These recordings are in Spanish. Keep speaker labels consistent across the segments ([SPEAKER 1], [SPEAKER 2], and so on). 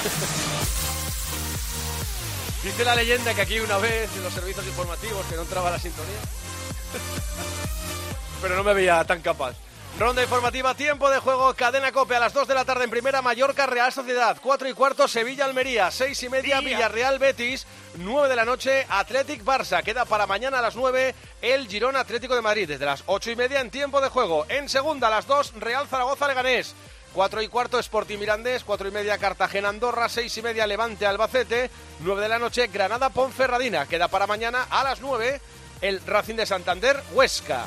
[SPEAKER 1] Dice la leyenda que aquí una vez en los servicios informativos que no entraba la sintonía. Pero no me veía tan capaz. Ronda informativa, tiempo de juego, cadena cope a las 2 de la tarde en primera, Mallorca, Real Sociedad, 4 y cuarto, Sevilla, Almería, 6 y media, Villarreal, Betis, 9 de la noche, Athletic, Barça. Queda para mañana a las 9 el Girón Atlético de Madrid, desde las 8 y media en tiempo de juego. En segunda, a las 2, Real Zaragoza, Leganés. 4 y cuarto, Sporting Mirandés, 4 y media, Cartagena, Andorra, 6 y media, Levante, Albacete, 9 de la noche, Granada, Ponferradina. Queda para mañana a las 9 el Racing de Santander, Huesca.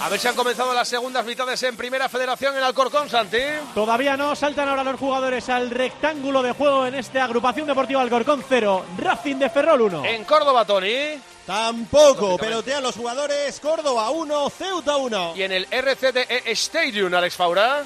[SPEAKER 1] A ver si han comenzado las segundas mitades en Primera Federación en Alcorcón, Santi.
[SPEAKER 2] Todavía no, saltan ahora los jugadores al rectángulo de juego en esta agrupación deportiva Alcorcón 0, Racing de Ferrol 1.
[SPEAKER 1] En Córdoba, Tony.
[SPEAKER 3] Tampoco, pelotean los jugadores Córdoba 1, Ceuta 1.
[SPEAKER 1] Y en el RCDE Stadium, Alex Faura.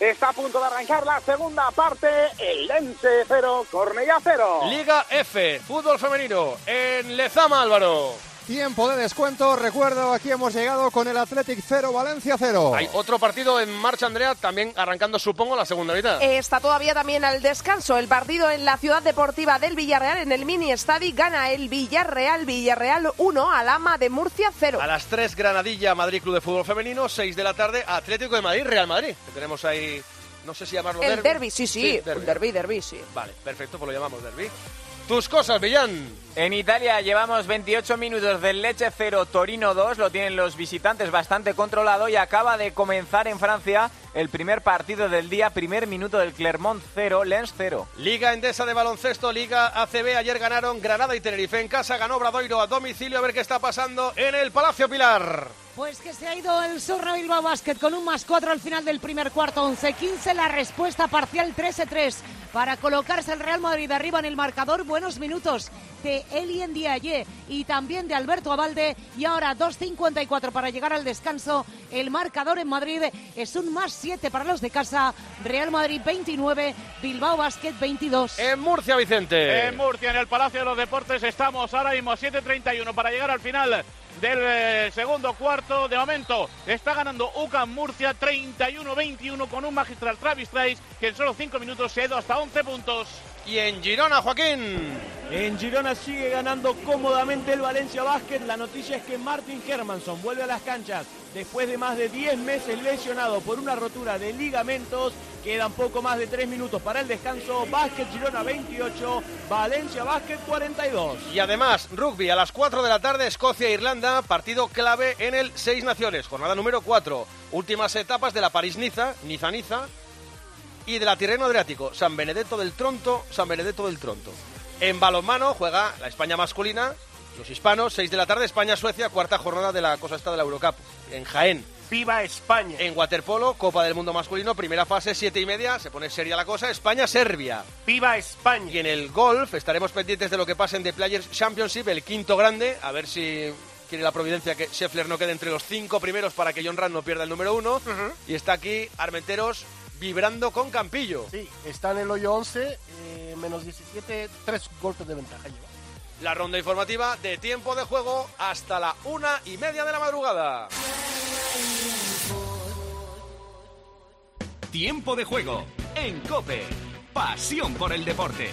[SPEAKER 4] Está a punto de arrancar la segunda parte, el Lense 0, Cornellá 0.
[SPEAKER 1] Liga F, fútbol femenino, en Lezama, Álvaro.
[SPEAKER 5] Tiempo de descuento. Recuerdo, aquí hemos llegado con el Athletic 0, Valencia 0.
[SPEAKER 1] Hay otro partido en marcha, Andrea, también arrancando, supongo, la segunda mitad.
[SPEAKER 6] Está todavía también al descanso. El partido en la ciudad deportiva del Villarreal, en el mini estadio, gana el Villarreal. Villarreal 1, Alama de Murcia 0.
[SPEAKER 1] A las 3, Granadilla, Madrid Club de Fútbol Femenino. 6 de la tarde, Atlético de Madrid, Real Madrid. Que tenemos ahí, no sé si llamarlo
[SPEAKER 6] El
[SPEAKER 1] derbi.
[SPEAKER 6] derby, sí, sí. Un derby, derby, sí.
[SPEAKER 1] Vale, perfecto, pues lo llamamos derby. Tus cosas, Villán.
[SPEAKER 7] En Italia llevamos 28 minutos del Leche 0, Torino 2, lo tienen los visitantes bastante controlado y acaba de comenzar en Francia el primer partido del día, primer minuto del Clermont 0, Lens 0.
[SPEAKER 1] Liga Endesa de baloncesto, Liga ACB, ayer ganaron Granada y Tenerife en casa, ganó Bradoiro a domicilio, a ver qué está pasando en el Palacio Pilar.
[SPEAKER 8] Pues que se ha ido el Surra Bilbao Basket con un más 4 al final del primer cuarto, 11-15, la respuesta parcial 13-3 para colocarse el Real Madrid arriba en el marcador. Buenos minutos de Elien Diaye y también de Alberto Abalde. Y ahora 2.54 para llegar al descanso. El marcador en Madrid es un más 7 para los de casa. Real Madrid 29, Bilbao Basket 22.
[SPEAKER 1] En Murcia, Vicente.
[SPEAKER 9] En Murcia, en el Palacio de los Deportes, estamos ahora mismo 7.31 para llegar al final del eh, segundo cuarto. De momento está ganando UCAM Murcia 31-21 con un magistral Travis Trice que en solo 5 minutos se ha ido hasta 11 puntos.
[SPEAKER 1] Y en Girona, Joaquín.
[SPEAKER 2] En Girona sigue ganando cómodamente el Valencia Basket. La noticia es que Martin Hermanson vuelve a las canchas después de más de 10 meses lesionado por una rotura de ligamentos. Quedan poco más de 3 minutos para el descanso. Basket Girona 28, Valencia Basket 42.
[SPEAKER 1] Y además, rugby a las 4 de la tarde, Escocia-Irlanda, partido clave en el Seis Naciones, jornada número 4. Últimas etapas de la París-Niza, Niza-Niza, y de la Tirreno Adriático, San Benedetto del Tronto, San Benedetto del Tronto. En balonmano juega la España masculina, los hispanos, 6 de la tarde, España-Suecia, cuarta jornada de la cosa esta de la Eurocup, en Jaén.
[SPEAKER 3] ¡Viva España!
[SPEAKER 1] En waterpolo, Copa del Mundo masculino, primera fase, siete y media, se pone seria la cosa, España-Serbia.
[SPEAKER 3] ¡Viva España!
[SPEAKER 1] Y en el golf estaremos pendientes de lo que pase en The Players Championship, el quinto grande, a ver si quiere la providencia que Scheffler no quede entre los cinco primeros para que John Rand no pierda el número uno. Y está aquí Armenteros vibrando con Campillo.
[SPEAKER 3] Sí, está en el hoyo 11, eh, menos 17, tres golpes de ventaja lleva.
[SPEAKER 1] La ronda informativa de tiempo de juego hasta la una y media de la madrugada.
[SPEAKER 10] Tiempo de juego en Cope. Pasión por el deporte.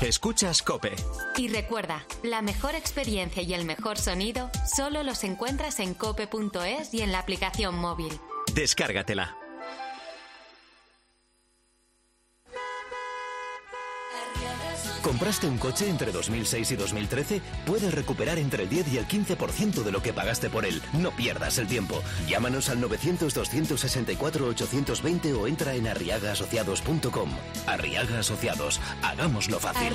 [SPEAKER 10] Escuchas Cope.
[SPEAKER 11] Y recuerda, la mejor experiencia y el mejor sonido solo los encuentras en cope.es y en la aplicación móvil.
[SPEAKER 10] Descárgatela. ¿Compraste un coche entre 2006 y 2013? Puedes recuperar entre el 10 y el 15% de lo que pagaste por él. No pierdas el tiempo. Llámanos al 900-264-820 o entra en arriagaasociados.com. Arriaga Asociados. Hagámoslo fácil.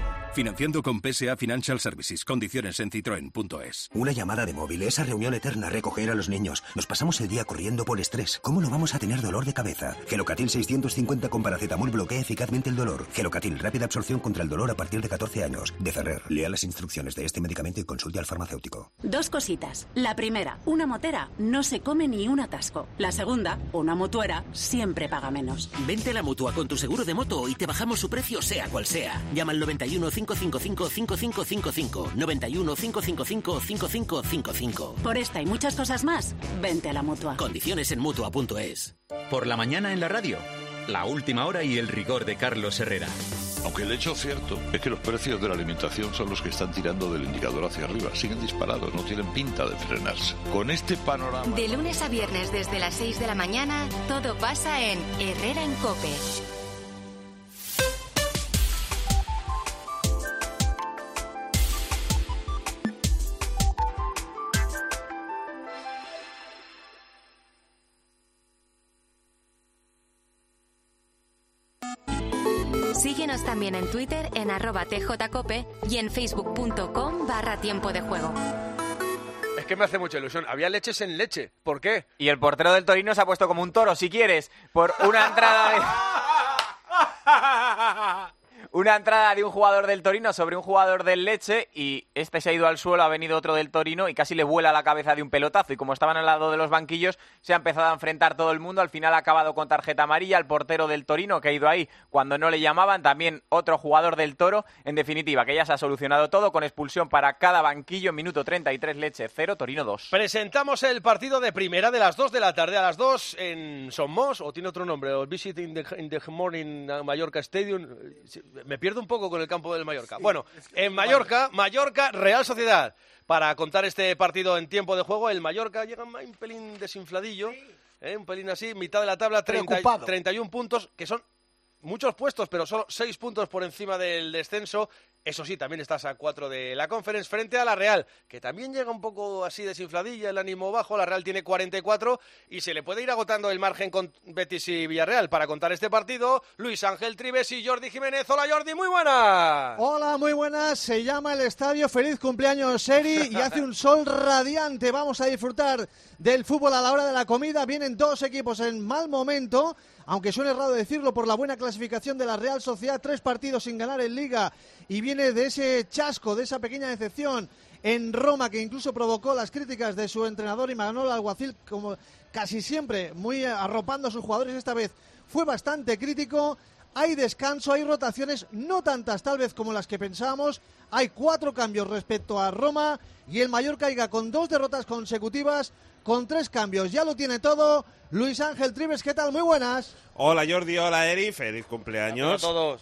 [SPEAKER 12] Financiando con PSA Financial Services. Condiciones en citroen.es.
[SPEAKER 13] Una llamada de móvil, esa reunión eterna, recoger a los niños. Nos pasamos el día corriendo por estrés. ¿Cómo no vamos a tener dolor de cabeza? Gelocatil 650 con paracetamol bloquea eficazmente el dolor. Gelocatil, rápida absorción contra el dolor a partir de 14 años. De Ferrer, lea las instrucciones de este medicamento y consulte al farmacéutico.
[SPEAKER 14] Dos cositas. La primera, una motera no se come ni un atasco. La segunda, una motuera siempre paga menos.
[SPEAKER 15] Vente a la mutua con tu seguro de moto y te bajamos su precio sea cual sea. Llama al 91 555 5555. 91 555 5555.
[SPEAKER 14] Por esta y muchas cosas más, vente a la mutua.
[SPEAKER 15] Condiciones en mutua.es.
[SPEAKER 16] Por la mañana en la radio. La última hora y el rigor de Carlos Herrera.
[SPEAKER 17] Aunque el hecho cierto es que los precios de la alimentación son los que están tirando del indicador hacia arriba. Siguen disparados, no tienen pinta de frenarse. Con este panorama...
[SPEAKER 11] De lunes a viernes desde las 6 de la mañana, todo pasa en Herrera en Cope. Síguenos también en Twitter en arroba tjcope y en facebook.com barra tiempo de juego.
[SPEAKER 1] Es que me hace mucha ilusión. Había leches en leche. ¿Por qué?
[SPEAKER 7] Y el portero del Torino se ha puesto como un toro, si quieres, por una entrada de... una entrada de un jugador del Torino sobre un jugador del Leche y este se ha ido al suelo, ha venido otro del Torino y casi le vuela la cabeza de un pelotazo. Y como estaban al lado de los banquillos se ha empezado a enfrentar todo el mundo, al final ha acabado con tarjeta amarilla, el portero del Torino que ha ido ahí cuando no le llamaban, también otro jugador del Toro, en definitiva que ya se ha solucionado todo con expulsión para cada banquillo, minuto 33 Leche 0, Torino 2.
[SPEAKER 1] Presentamos el partido de primera de las 2 de la tarde a las 2 en Somos, o tiene otro nombre, o Visit in the, in the Morning Mallorca Stadium. Me pierdo un poco con el campo del Mallorca. Bueno, en Mallorca, Mallorca, Real Sociedad. Para contar este partido en tiempo de juego, el Mallorca llega un pelín desinfladillo, ¿eh? un pelín así, mitad de la tabla, 30, 31 puntos, que son muchos puestos, pero solo 6 puntos por encima del descenso. Eso sí, también estás a 4 de la Conference frente a la Real, que también llega un poco así desinfladilla, el ánimo bajo. La Real tiene 44 y se le puede ir agotando el margen con Betis y Villarreal. Para contar este partido, Luis Ángel Tribes y Jordi Jiménez. Hola Jordi, muy buenas.
[SPEAKER 5] Hola, muy buenas. Se llama el estadio Feliz Cumpleaños Seri y hace un sol radiante. Vamos a disfrutar del fútbol a la hora de la comida. Vienen dos equipos en mal momento aunque suene raro decirlo por la buena clasificación de la Real Sociedad, tres partidos sin ganar en Liga y viene de ese chasco, de esa pequeña decepción en Roma que incluso provocó las críticas de su entrenador y Manolo Alguacil, como casi siempre, muy arropando a sus jugadores esta vez. Fue bastante crítico. Hay descanso, hay rotaciones, no tantas tal vez como las que pensábamos. Hay cuatro cambios respecto a Roma y el Mayor caiga con dos derrotas consecutivas, con tres cambios. Ya lo tiene todo. Luis Ángel Tribes, ¿qué tal? Muy buenas.
[SPEAKER 18] Hola Jordi, hola Eri, feliz cumpleaños.
[SPEAKER 1] Hola a todos.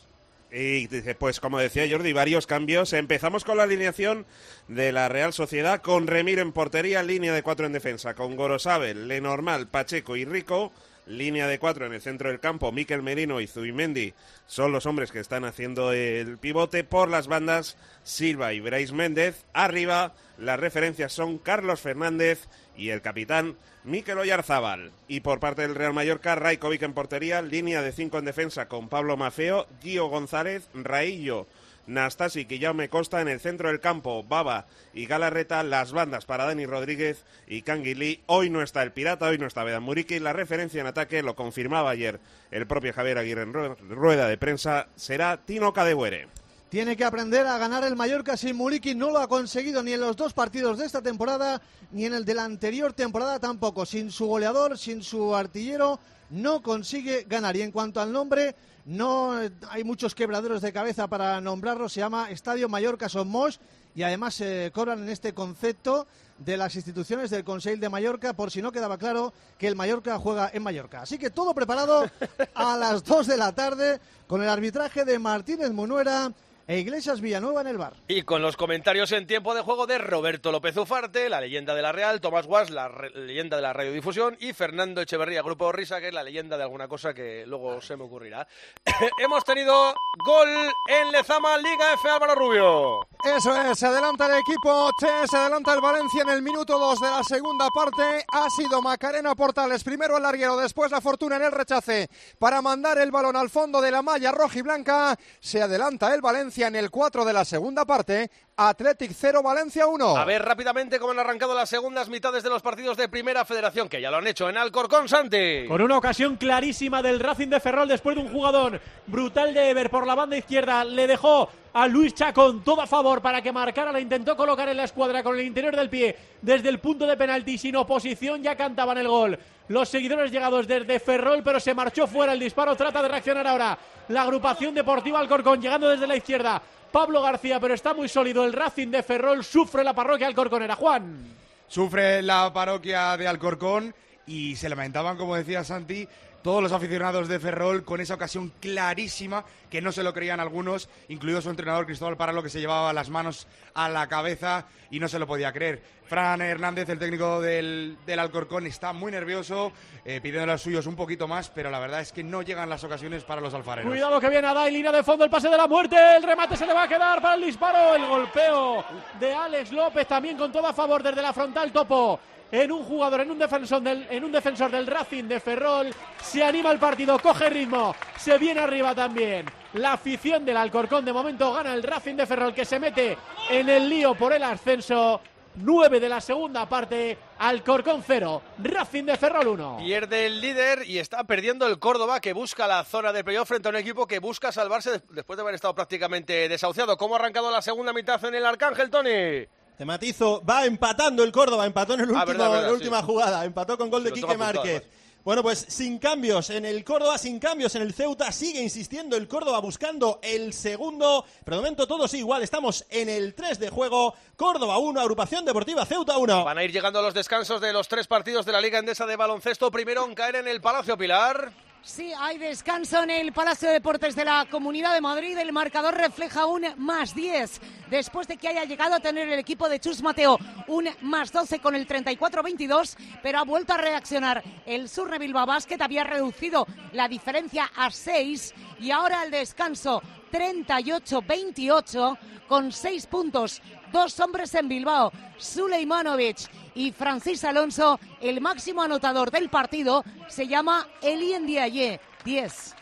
[SPEAKER 18] Y dice, pues como decía Jordi, varios cambios. Empezamos con la alineación de la Real Sociedad, con Remiro en portería, línea de cuatro en defensa, con Gorosabel, Lenormal, Pacheco y Rico. Línea de cuatro en el centro del campo, Miquel Merino y Zubimendi son los hombres que están haciendo el pivote. Por las bandas, Silva y Brais Méndez. Arriba, las referencias son Carlos Fernández y el capitán Mikel Oyarzábal. Y por parte del Real Mallorca, Raikovic en portería, línea de cinco en defensa con Pablo Mafeo, Gio González, Raillo, Nastasi, me Costa en el centro del campo, Baba y Galarreta, las bandas para Dani Rodríguez y Canguilí. Hoy no está el Pirata, hoy no está Vedan Muriqui. La referencia en ataque, lo confirmaba ayer el propio Javier Aguirre en rueda de prensa, será Tino Cadehuere.
[SPEAKER 5] Tiene que aprender a ganar el Mallorca sin Muriqui. No lo ha conseguido ni en los dos partidos de esta temporada, ni en el de la anterior temporada tampoco. Sin su goleador, sin su artillero, no consigue ganar. Y en cuanto al nombre, no hay muchos quebraderos de cabeza para nombrarlo. Se llama Estadio Mallorca Somos y además se cobran en este concepto de las instituciones del Consejo de Mallorca, por si no quedaba claro que el Mallorca juega en Mallorca. Así que todo preparado a las 2 de la tarde con el arbitraje de Martínez Munuera e Iglesias Villanueva en el bar.
[SPEAKER 1] Y con los comentarios en tiempo de juego de Roberto López Ufarte, la leyenda de la Real, Tomás Guas, la leyenda de la radiodifusión, y Fernando Echeverría, Grupo Risa, que es la leyenda de alguna cosa que luego se me ocurrirá. Hemos tenido gol en Lezama, Liga F Álvaro Rubio.
[SPEAKER 5] Eso es, se adelanta el equipo T, se adelanta el Valencia en el minuto 2 de la segunda parte. Ha sido Macarena Portales, primero el larguero, después la fortuna en el rechace para mandar el balón al fondo de la malla roja y blanca. Se adelanta el Valencia
[SPEAKER 19] Valencia en el 4 de la segunda parte, Athletic 0, Valencia 1.
[SPEAKER 1] A ver rápidamente cómo han arrancado las segundas mitades de los partidos de Primera Federación, que ya lo han hecho en Alcorcón, Santi.
[SPEAKER 2] Con una ocasión clarísima del Racing de Ferrol después de un jugador brutal de Ever por la banda izquierda. Le dejó a Luis Chacón todo a favor para que marcara. La intentó colocar en la escuadra con el interior del pie desde el punto de penalti sin oposición. Ya cantaban el gol. Los seguidores llegados desde Ferrol, pero se marchó fuera el disparo. Trata de reaccionar ahora la agrupación deportiva Alcorcón, llegando desde la izquierda. Pablo García, pero está muy sólido. El Racing de Ferrol sufre la parroquia alcorconera. Juan.
[SPEAKER 20] Sufre la parroquia de Alcorcón y se lamentaban, como decía Santi, todos los aficionados de Ferrol con esa ocasión clarísima que no se lo creían algunos, incluido su entrenador Cristóbal Paralo que se llevaba las manos a la cabeza y no se lo podía creer. Fran Hernández, el técnico del, del Alcorcón, está muy nervioso, eh, pidiendo los suyos un poquito más, pero la verdad es que no llegan las ocasiones para los alfareros.
[SPEAKER 2] Cuidado que viene Adai, línea de fondo, el pase de la muerte, el remate se le va a quedar para el disparo, el golpeo de Alex López también con todo a favor desde la frontal topo en un jugador, en un defensor del, en un defensor del Racing de Ferrol. Se anima el partido, coge ritmo, se viene arriba también. La afición del Alcorcón de momento gana el Racing de Ferrol que se mete en el lío por el ascenso. 9 de la segunda parte, Alcorcón 0, Racing de Ferrol 1.
[SPEAKER 1] Pierde el líder y está perdiendo el Córdoba que busca la zona de playoff frente a un equipo que busca salvarse de- después de haber estado prácticamente desahuciado. ¿Cómo ha arrancado la segunda mitad en el Arcángel, Tony?
[SPEAKER 21] Te matizo, va empatando el Córdoba, empató en el último,
[SPEAKER 1] Ah, verdad, verdad,
[SPEAKER 21] la última jugada, empató con gol de Quique Márquez. Bueno, pues sin cambios en el Córdoba, sin cambios en el Ceuta, sigue insistiendo el Córdoba buscando el segundo, pero de momento todos igual, estamos en el 3 de juego, Córdoba 1, Agrupación Deportiva Ceuta 1.
[SPEAKER 1] Van a ir llegando los descansos de los tres partidos de la Liga Endesa de Baloncesto. Primero en caer en el Palacio Pilar.
[SPEAKER 8] Sí, hay descanso en el Palacio de Deportes de la Comunidad de Madrid. El marcador refleja un más 10 después de que haya llegado a tener el equipo de Chus Mateo un más 12 con el 34-22, pero ha vuelto a reaccionar. El Surre Bilbao Basket había reducido la diferencia a 6 y ahora al descanso 38-28 con 6 puntos. Dos hombres en Bilbao, Suleimanovic y Francis Alonso. El máximo anotador del partido se llama Elien Diaye, 10.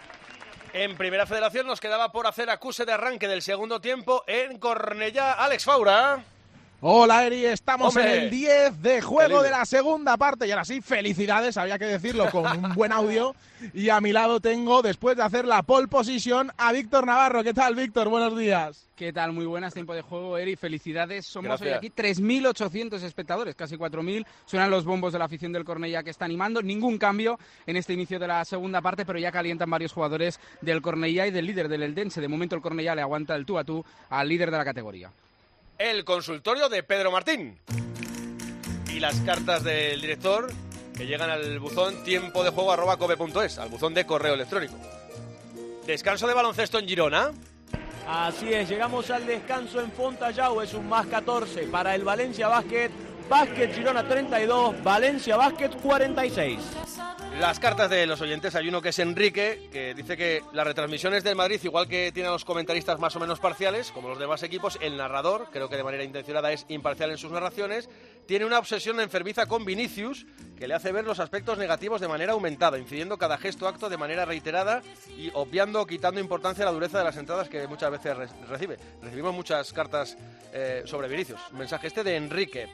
[SPEAKER 1] En Primera Federación nos quedaba por hacer acuse de arranque del segundo tiempo en Cornellá. Alex Faura.
[SPEAKER 22] Hola Eri, estamos
[SPEAKER 1] Hombre.
[SPEAKER 22] en el 10 de juego de la segunda parte y ahora sí, felicidades, había que decirlo con un buen audio y a mi lado tengo, después de hacer la pole position, a Víctor Navarro. ¿Qué tal Víctor? Buenos días.
[SPEAKER 23] ¿Qué tal? Muy buenas, tiempo de juego, Eri. Felicidades. Somos hoy aquí 3.800 espectadores, casi 4.000. Suenan los bombos de la afición del Cornellá que está animando. Ningún cambio en este inicio de la segunda parte, pero ya calientan varios jugadores del Cornellá y del líder del Eldense. De momento el Cornellá le aguanta el tú a tú al líder de la categoría.
[SPEAKER 1] El consultorio de Pedro Martín. Y las cartas del director que llegan al buzón tiempo de juego arroba al buzón de correo electrónico. Descanso de baloncesto en Girona.
[SPEAKER 2] Así es, llegamos al descanso en Fontallao, es un más 14 para el Valencia Basket. Basket Girona 32, Valencia Basket 46.
[SPEAKER 1] Las cartas de los oyentes, hay uno que es Enrique, que dice que las retransmisiones del Madrid, igual que tienen a los comentaristas más o menos parciales, como los demás equipos, el narrador, creo que de manera intencionada es imparcial en sus narraciones, tiene una obsesión enfermiza con Vinicius, que le hace ver los aspectos negativos de manera aumentada, incidiendo cada gesto acto de manera reiterada y obviando o quitando importancia a la dureza de las entradas que muchas veces re- recibe. Recibimos muchas cartas eh, sobre Vinicius. Mensaje este de Enrique.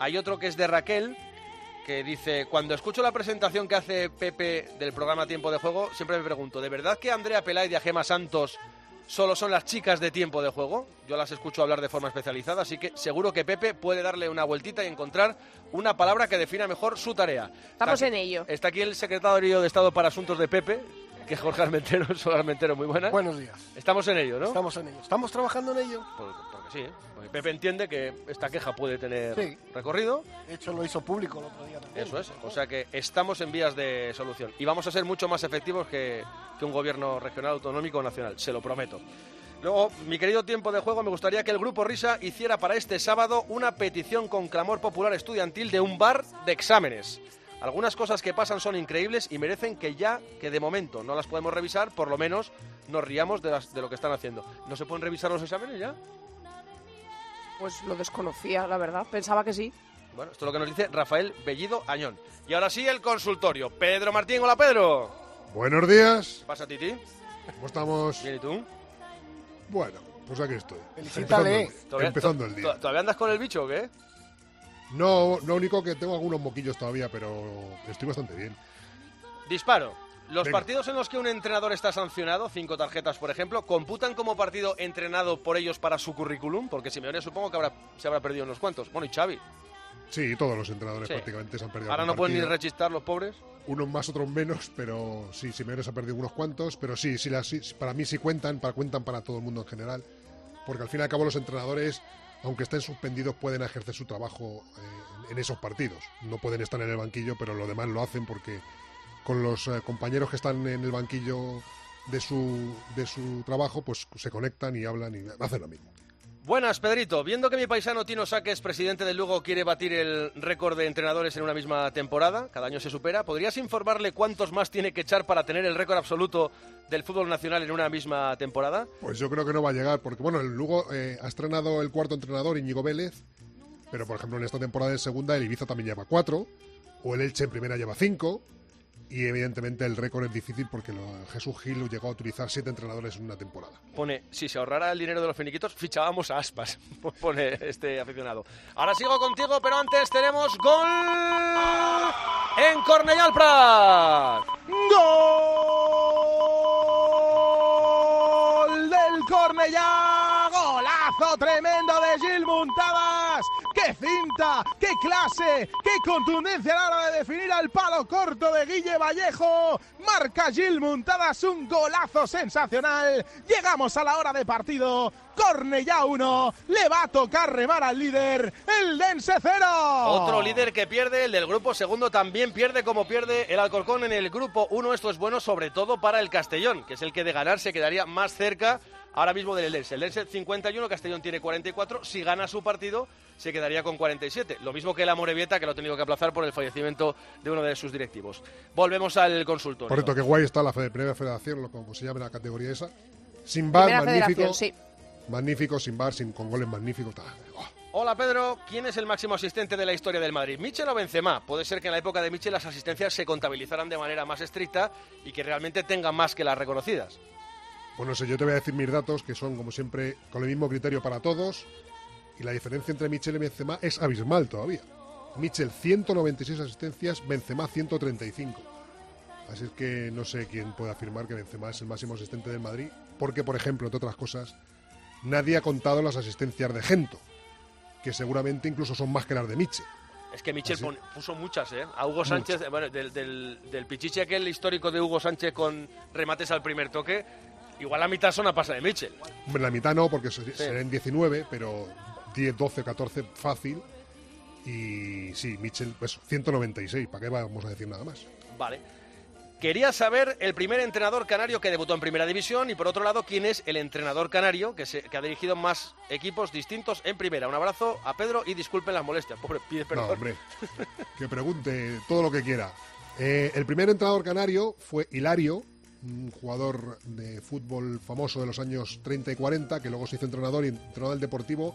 [SPEAKER 1] Hay otro que es de Raquel, que dice, cuando escucho la presentación que hace Pepe del programa Tiempo de Juego, siempre me pregunto, ¿de verdad que Andrea Pelay y a Gema Santos solo son las chicas de Tiempo de Juego? Yo las escucho hablar de forma especializada, así que seguro que Pepe puede darle una vueltita y encontrar una palabra que defina mejor su tarea.
[SPEAKER 6] Estamos
[SPEAKER 1] Está
[SPEAKER 6] en ello.
[SPEAKER 1] Está aquí el secretario de Estado para Asuntos de Pepe, que es Jorge Armentero, Sol Armentero, muy buena.
[SPEAKER 3] Buenos días.
[SPEAKER 1] Estamos en ello, ¿no?
[SPEAKER 3] Estamos en ello. Estamos trabajando en ello.
[SPEAKER 1] Porque sí, ¿eh? Porque Pepe entiende que esta queja puede tener
[SPEAKER 3] Sí.
[SPEAKER 1] recorrido.
[SPEAKER 3] De hecho, lo hizo público el otro día también.
[SPEAKER 1] Eso es, o sea que estamos en vías de solución y vamos a ser mucho más efectivos que, que un gobierno regional, autonómico o nacional, se lo prometo. Luego, mi querido tiempo de juego, me gustaría que el Grupo Risa hiciera para este sábado una petición con clamor popular estudiantil de un bar de exámenes. Algunas cosas que pasan son increíbles y merecen que ya, que de momento no las podemos revisar, por lo menos nos riamos de, las- de lo que están haciendo. ¿No se pueden revisar los exámenes ya?
[SPEAKER 6] Pues lo desconocía, la verdad. Pensaba que sí.
[SPEAKER 1] Bueno, esto es lo que nos dice Rafael Bellido Añón. Y ahora sí, el consultorio. Pedro Martín, hola Pedro.
[SPEAKER 24] Buenos días.
[SPEAKER 1] ¿Qué pasa, Titi?
[SPEAKER 24] ¿Cómo estamos?
[SPEAKER 1] Bien, ¿y tú?
[SPEAKER 24] Bueno,
[SPEAKER 25] Pues aquí estoy.
[SPEAKER 3] Felicítale.
[SPEAKER 25] Empezando el día.
[SPEAKER 1] ¿Todavía,
[SPEAKER 25] Empezando el día.
[SPEAKER 1] to- ¿Todavía andas con el bicho o qué?
[SPEAKER 25] No, lo único que tengo algunos moquillos todavía, pero estoy bastante bien.
[SPEAKER 1] Disparo. Los
[SPEAKER 25] Venga.
[SPEAKER 1] partidos en los que un entrenador está sancionado, cinco tarjetas por ejemplo, ¿computan como partido entrenado por ellos para su currículum? Porque Simeone supongo que habrá, se habrá perdido unos cuantos. Bueno, y Xavi.
[SPEAKER 25] Sí, todos los entrenadores
[SPEAKER 1] Sí.
[SPEAKER 25] prácticamente se han perdido.
[SPEAKER 1] Ahora no pueden ni rechistar los pobres.
[SPEAKER 25] Unos más, otros menos, pero sí, Simeone se ha perdido unos cuantos, pero sí, sí, las- sí, para mí sí cuentan, para, cuentan para todo el mundo en general, porque al fin y al cabo los entrenadores, aunque estén suspendidos, pueden ejercer su trabajo eh, en esos partidos. No pueden estar en el banquillo, pero lo demás lo hacen porque con los eh, compañeros que están en el banquillo de su, de su trabajo, pues se conectan y hablan y hacen lo mismo.
[SPEAKER 1] Buenas, Pedrito. Viendo que mi paisano Tino Saques, presidente del Lugo, quiere batir el récord de entrenadores en una misma temporada, cada año se supera, ¿podrías informarle cuántos más tiene que echar para tener el récord absoluto del fútbol nacional en una misma temporada?
[SPEAKER 25] Pues yo creo que no va a llegar, porque bueno, el Lugo eh, ha estrenado el cuarto entrenador, Íñigo Vélez, pero por ejemplo en esta temporada de segunda el Ibiza también lleva cuatro, o el Elche en primera lleva cinco, y evidentemente el récord es difícil porque Jesús Gil llegó a utilizar siete entrenadores en una temporada.
[SPEAKER 1] Pone, si se ahorrara el dinero de los finiquitos, fichábamos a aspas, pone este aficionado. Ahora sigo contigo, pero antes tenemos gol en Cornellà al Prat.
[SPEAKER 22] ¡Gol del Cornellá! ¡Golazo tremendo! ¡Qué clase! ¡Qué contundencia a la hora de definir al palo corto de Guille Vallejo! Marca Gil Muntadas un golazo sensacional. Llegamos a la hora de partido. Cornellá 1. Le va a tocar remar al líder. El Dense 0.
[SPEAKER 1] Otro líder que pierde, el del grupo segundo también pierde como pierde el Alcorcón en el grupo 1. Esto es bueno sobre todo para el Castellón, que es el que de ganar se quedaría más cerca ahora mismo del Eldense. El Eldense 51, Castellón tiene 44. Si gana su partido, se quedaría con 47. Lo mismo que el Amorebieta, que lo ha tenido que aplazar por el fallecimiento de uno de sus directivos. Volvemos al consultorio.
[SPEAKER 25] Por cierto, que guay está la fe- primera federación, lo como se llama la categoría esa. Sin bar,
[SPEAKER 6] Primera
[SPEAKER 25] magnífico.
[SPEAKER 6] sí.
[SPEAKER 25] Magnífico, sin bar, sin, con goles magníficos. ta.
[SPEAKER 1] Hola Pedro, ¿quién es el máximo asistente de la historia del Madrid? ¿Michel o Benzema? Puede ser que en la época de Michel las asistencias se contabilizaran de manera más estricta y que realmente tengan más que las reconocidas.
[SPEAKER 25] Pues no sé, yo te voy a decir mis datos, que son como siempre con el mismo criterio para todos. Y la diferencia entre Michel y Benzema es abismal todavía. Michel 196 asistencias, Benzema 135. Así es que no sé quién puede afirmar que Benzema es el máximo asistente del Madrid, porque por ejemplo, entre otras cosas, nadie ha contado las asistencias de Gento, que seguramente incluso son más que las de Michel.
[SPEAKER 1] Es que Michel pon- puso muchas, ¿eh? A Hugo Sánchez, bueno, del, del, del pichichi aquel histórico de Hugo Sánchez con remates al primer toque, igual la mitad son a pasa de Michel.
[SPEAKER 25] Hombre, la mitad no, porque se- serán 19, pero 10, 12, 14 fácil. Y sí, Michel, pues 196, ¿para qué vamos a decir nada más?
[SPEAKER 1] Vale. Quería saber el primer entrenador canario que debutó en Primera División y por otro lado, quién es el entrenador canario que, se, que ha dirigido más equipos distintos en Primera. Un abrazo a Pedro y disculpen las molestias. Pobre, pide perdón.
[SPEAKER 25] No, hombre, que pregunte todo lo que quiera. Eh, el primer entrenador canario fue Hilario, un jugador de fútbol famoso de los años 30 y 40, que luego se hizo entrenador y entrenador del Deportivo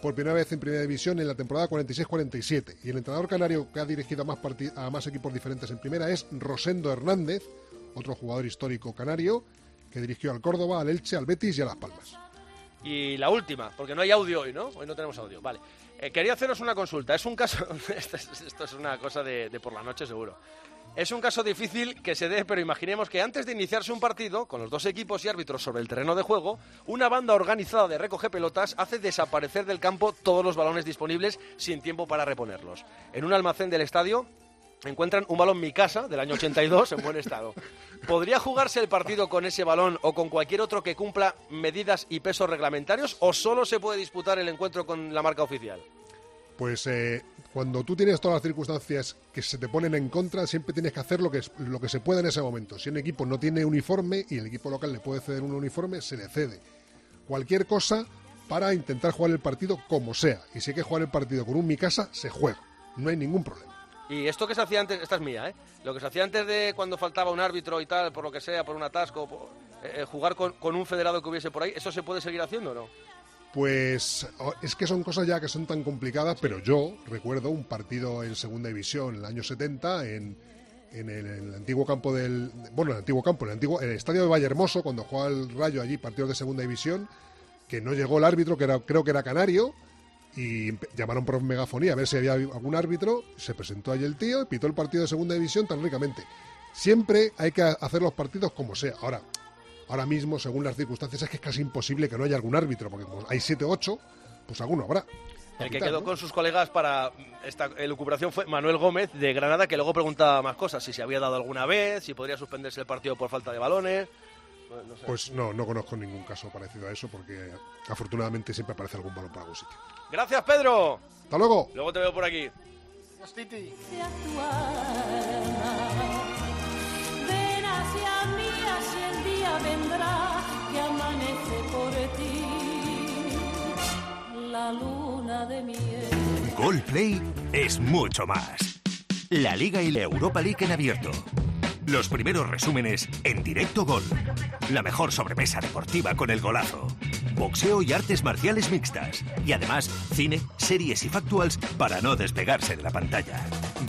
[SPEAKER 25] por primera vez en Primera División en la temporada 46-47. Y el entrenador canario que ha dirigido a más, a más equipos diferentes en Primera es Rosendo Hernández, otro jugador histórico canario, que dirigió al Córdoba, al Elche, al Betis y a Las Palmas.
[SPEAKER 1] Y la última, porque no hay audio hoy, ¿no? Hoy no tenemos audio. Vale. Eh, quería haceros una consulta. Es un caso. esto, es, esto es una cosa de, de por la noche, seguro. Es un caso difícil que se dé, pero imaginemos que antes de iniciarse un partido, con los dos equipos y árbitros sobre el terreno de juego, una banda organizada de recoge pelotas hace desaparecer del campo todos los balones disponibles sin tiempo para reponerlos. En un almacén del estadio encuentran un balón Mi Casa del año 82 en buen estado. ¿Podría jugarse el partido con ese balón o con cualquier otro que cumpla medidas y pesos reglamentarios o solo se puede disputar el encuentro con la marca oficial?
[SPEAKER 25] Pues eh, cuando tú tienes todas las circunstancias que se te ponen en contra, siempre tienes que hacer lo que, lo que se pueda en ese momento. Si un equipo no tiene uniforme y el equipo local le puede ceder un uniforme, se le cede. Cualquier cosa para intentar jugar el partido como sea. Y si hay que jugar el partido con un mi casa, se juega. No hay ningún problema.
[SPEAKER 1] Y esto que se hacía antes, esta es mía, ¿eh? Lo que se hacía antes de cuando faltaba un árbitro y tal, por lo que sea, por un atasco, por- eh, eh, jugar con, con un federado que hubiese por ahí, ¿eso se puede seguir haciendo o no?
[SPEAKER 25] Pues o- es que son cosas ya que son tan complicadas, pero yo recuerdo un partido en Segunda División en el año 70 en, en el, antiguo campo del... Bueno, en el antiguo campo, en el, antiguo, el estadio de Vallehermoso, cuando jugaba el Rayo allí, partidos de Segunda División, que no llegó el árbitro, que era, creo que era canario, y llamaron por megafonía a ver si había algún árbitro, se presentó allí el tío y pitó el partido de segunda división tan ricamente. Siempre hay que hacer los partidos como sea. Ahora, ahora mismo, según las circunstancias, es que es casi imposible que no haya algún árbitro, porque como hay 7 o 8, pues alguno habrá.
[SPEAKER 1] El que
[SPEAKER 25] Quitar,
[SPEAKER 1] quedó
[SPEAKER 25] ¿no?
[SPEAKER 1] con sus colegas para esta elucubración fue Manuel Gómez de Granada, que luego preguntaba más cosas, si se había dado alguna vez, si podría suspenderse el partido por falta de balones. No- no sé.
[SPEAKER 25] Pues no, no conozco ningún caso parecido a eso, porque afortunadamente siempre aparece algún balón para algún sitio.
[SPEAKER 1] Gracias, Pedro.
[SPEAKER 25] Hasta luego.
[SPEAKER 1] Luego te veo por aquí.
[SPEAKER 26] Ven vendrá que amanece por ti. La luna de miel.
[SPEAKER 27] Gol Play es mucho más. La Liga y la Europa League en abierto. Los primeros resúmenes en directo gol. La mejor sobremesa deportiva con el golazo. Boxeo y artes marciales mixtas. Y además, cine, series y factuals para no despegarse de la pantalla.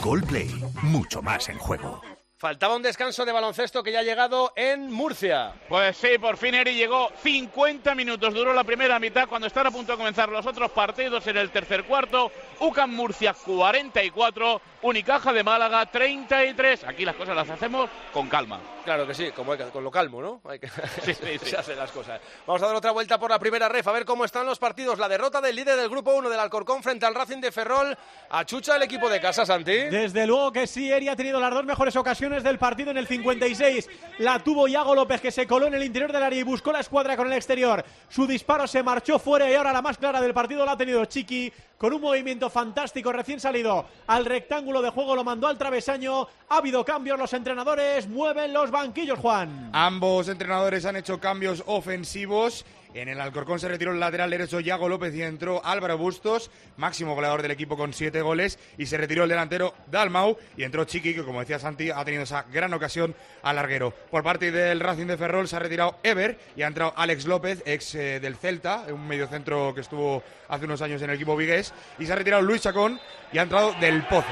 [SPEAKER 27] Gol Play, mucho más en juego.
[SPEAKER 1] Faltaba un descanso de baloncesto que ya ha llegado en Murcia.
[SPEAKER 28] Pues sí, por fin Eri llegó 50 minutos, duró la primera mitad cuando están a punto de comenzar los otros partidos en el tercer cuarto. UCAM Murcia 44, Unicaja de Málaga 33. Aquí las cosas las hacemos con calma.
[SPEAKER 1] Claro que sí, como hay que- con lo calmo, ¿no? Hay que
[SPEAKER 28] Sí, sí, sí.
[SPEAKER 1] se hacen las cosas. Vamos a dar otra vuelta por la primera ref, a ver cómo están los partidos. La derrota del líder del grupo 1 del Alcorcón frente al Racing de Ferrol. Achucha el equipo de casa, Santi.
[SPEAKER 21] Desde luego que sí, Eri ha tenido las dos mejores ocasiones del partido en el 56. La tuvo Iago López, que se coló en el interior del área y buscó la escuadra con el exterior. Su disparo se marchó fuera y ahora la más clara del partido la ha tenido Chiqui, con un movimiento fantástico recién salido al rectángulo de juego, lo mandó al travesaño. Ha habido cambios, los entrenadores mueven los banquillos, Juan.
[SPEAKER 20] Ambos entrenadores han hecho cambios ofensivos. En el Alcorcón se retiró el lateral derecho Yago López y entró Álvaro Bustos, máximo goleador del equipo con siete goles, y se retiró el delantero Dalmau y entró Chiqui, que como decía Santi, ha tenido esa gran ocasión al larguero. Por parte del Racing de Ferrol se ha retirado Ever y ha entrado Alex López, ex eh, del Celta, un mediocentro que estuvo hace unos años en el equipo vigués, y se ha retirado Luis Chacón y ha entrado Del Pozo.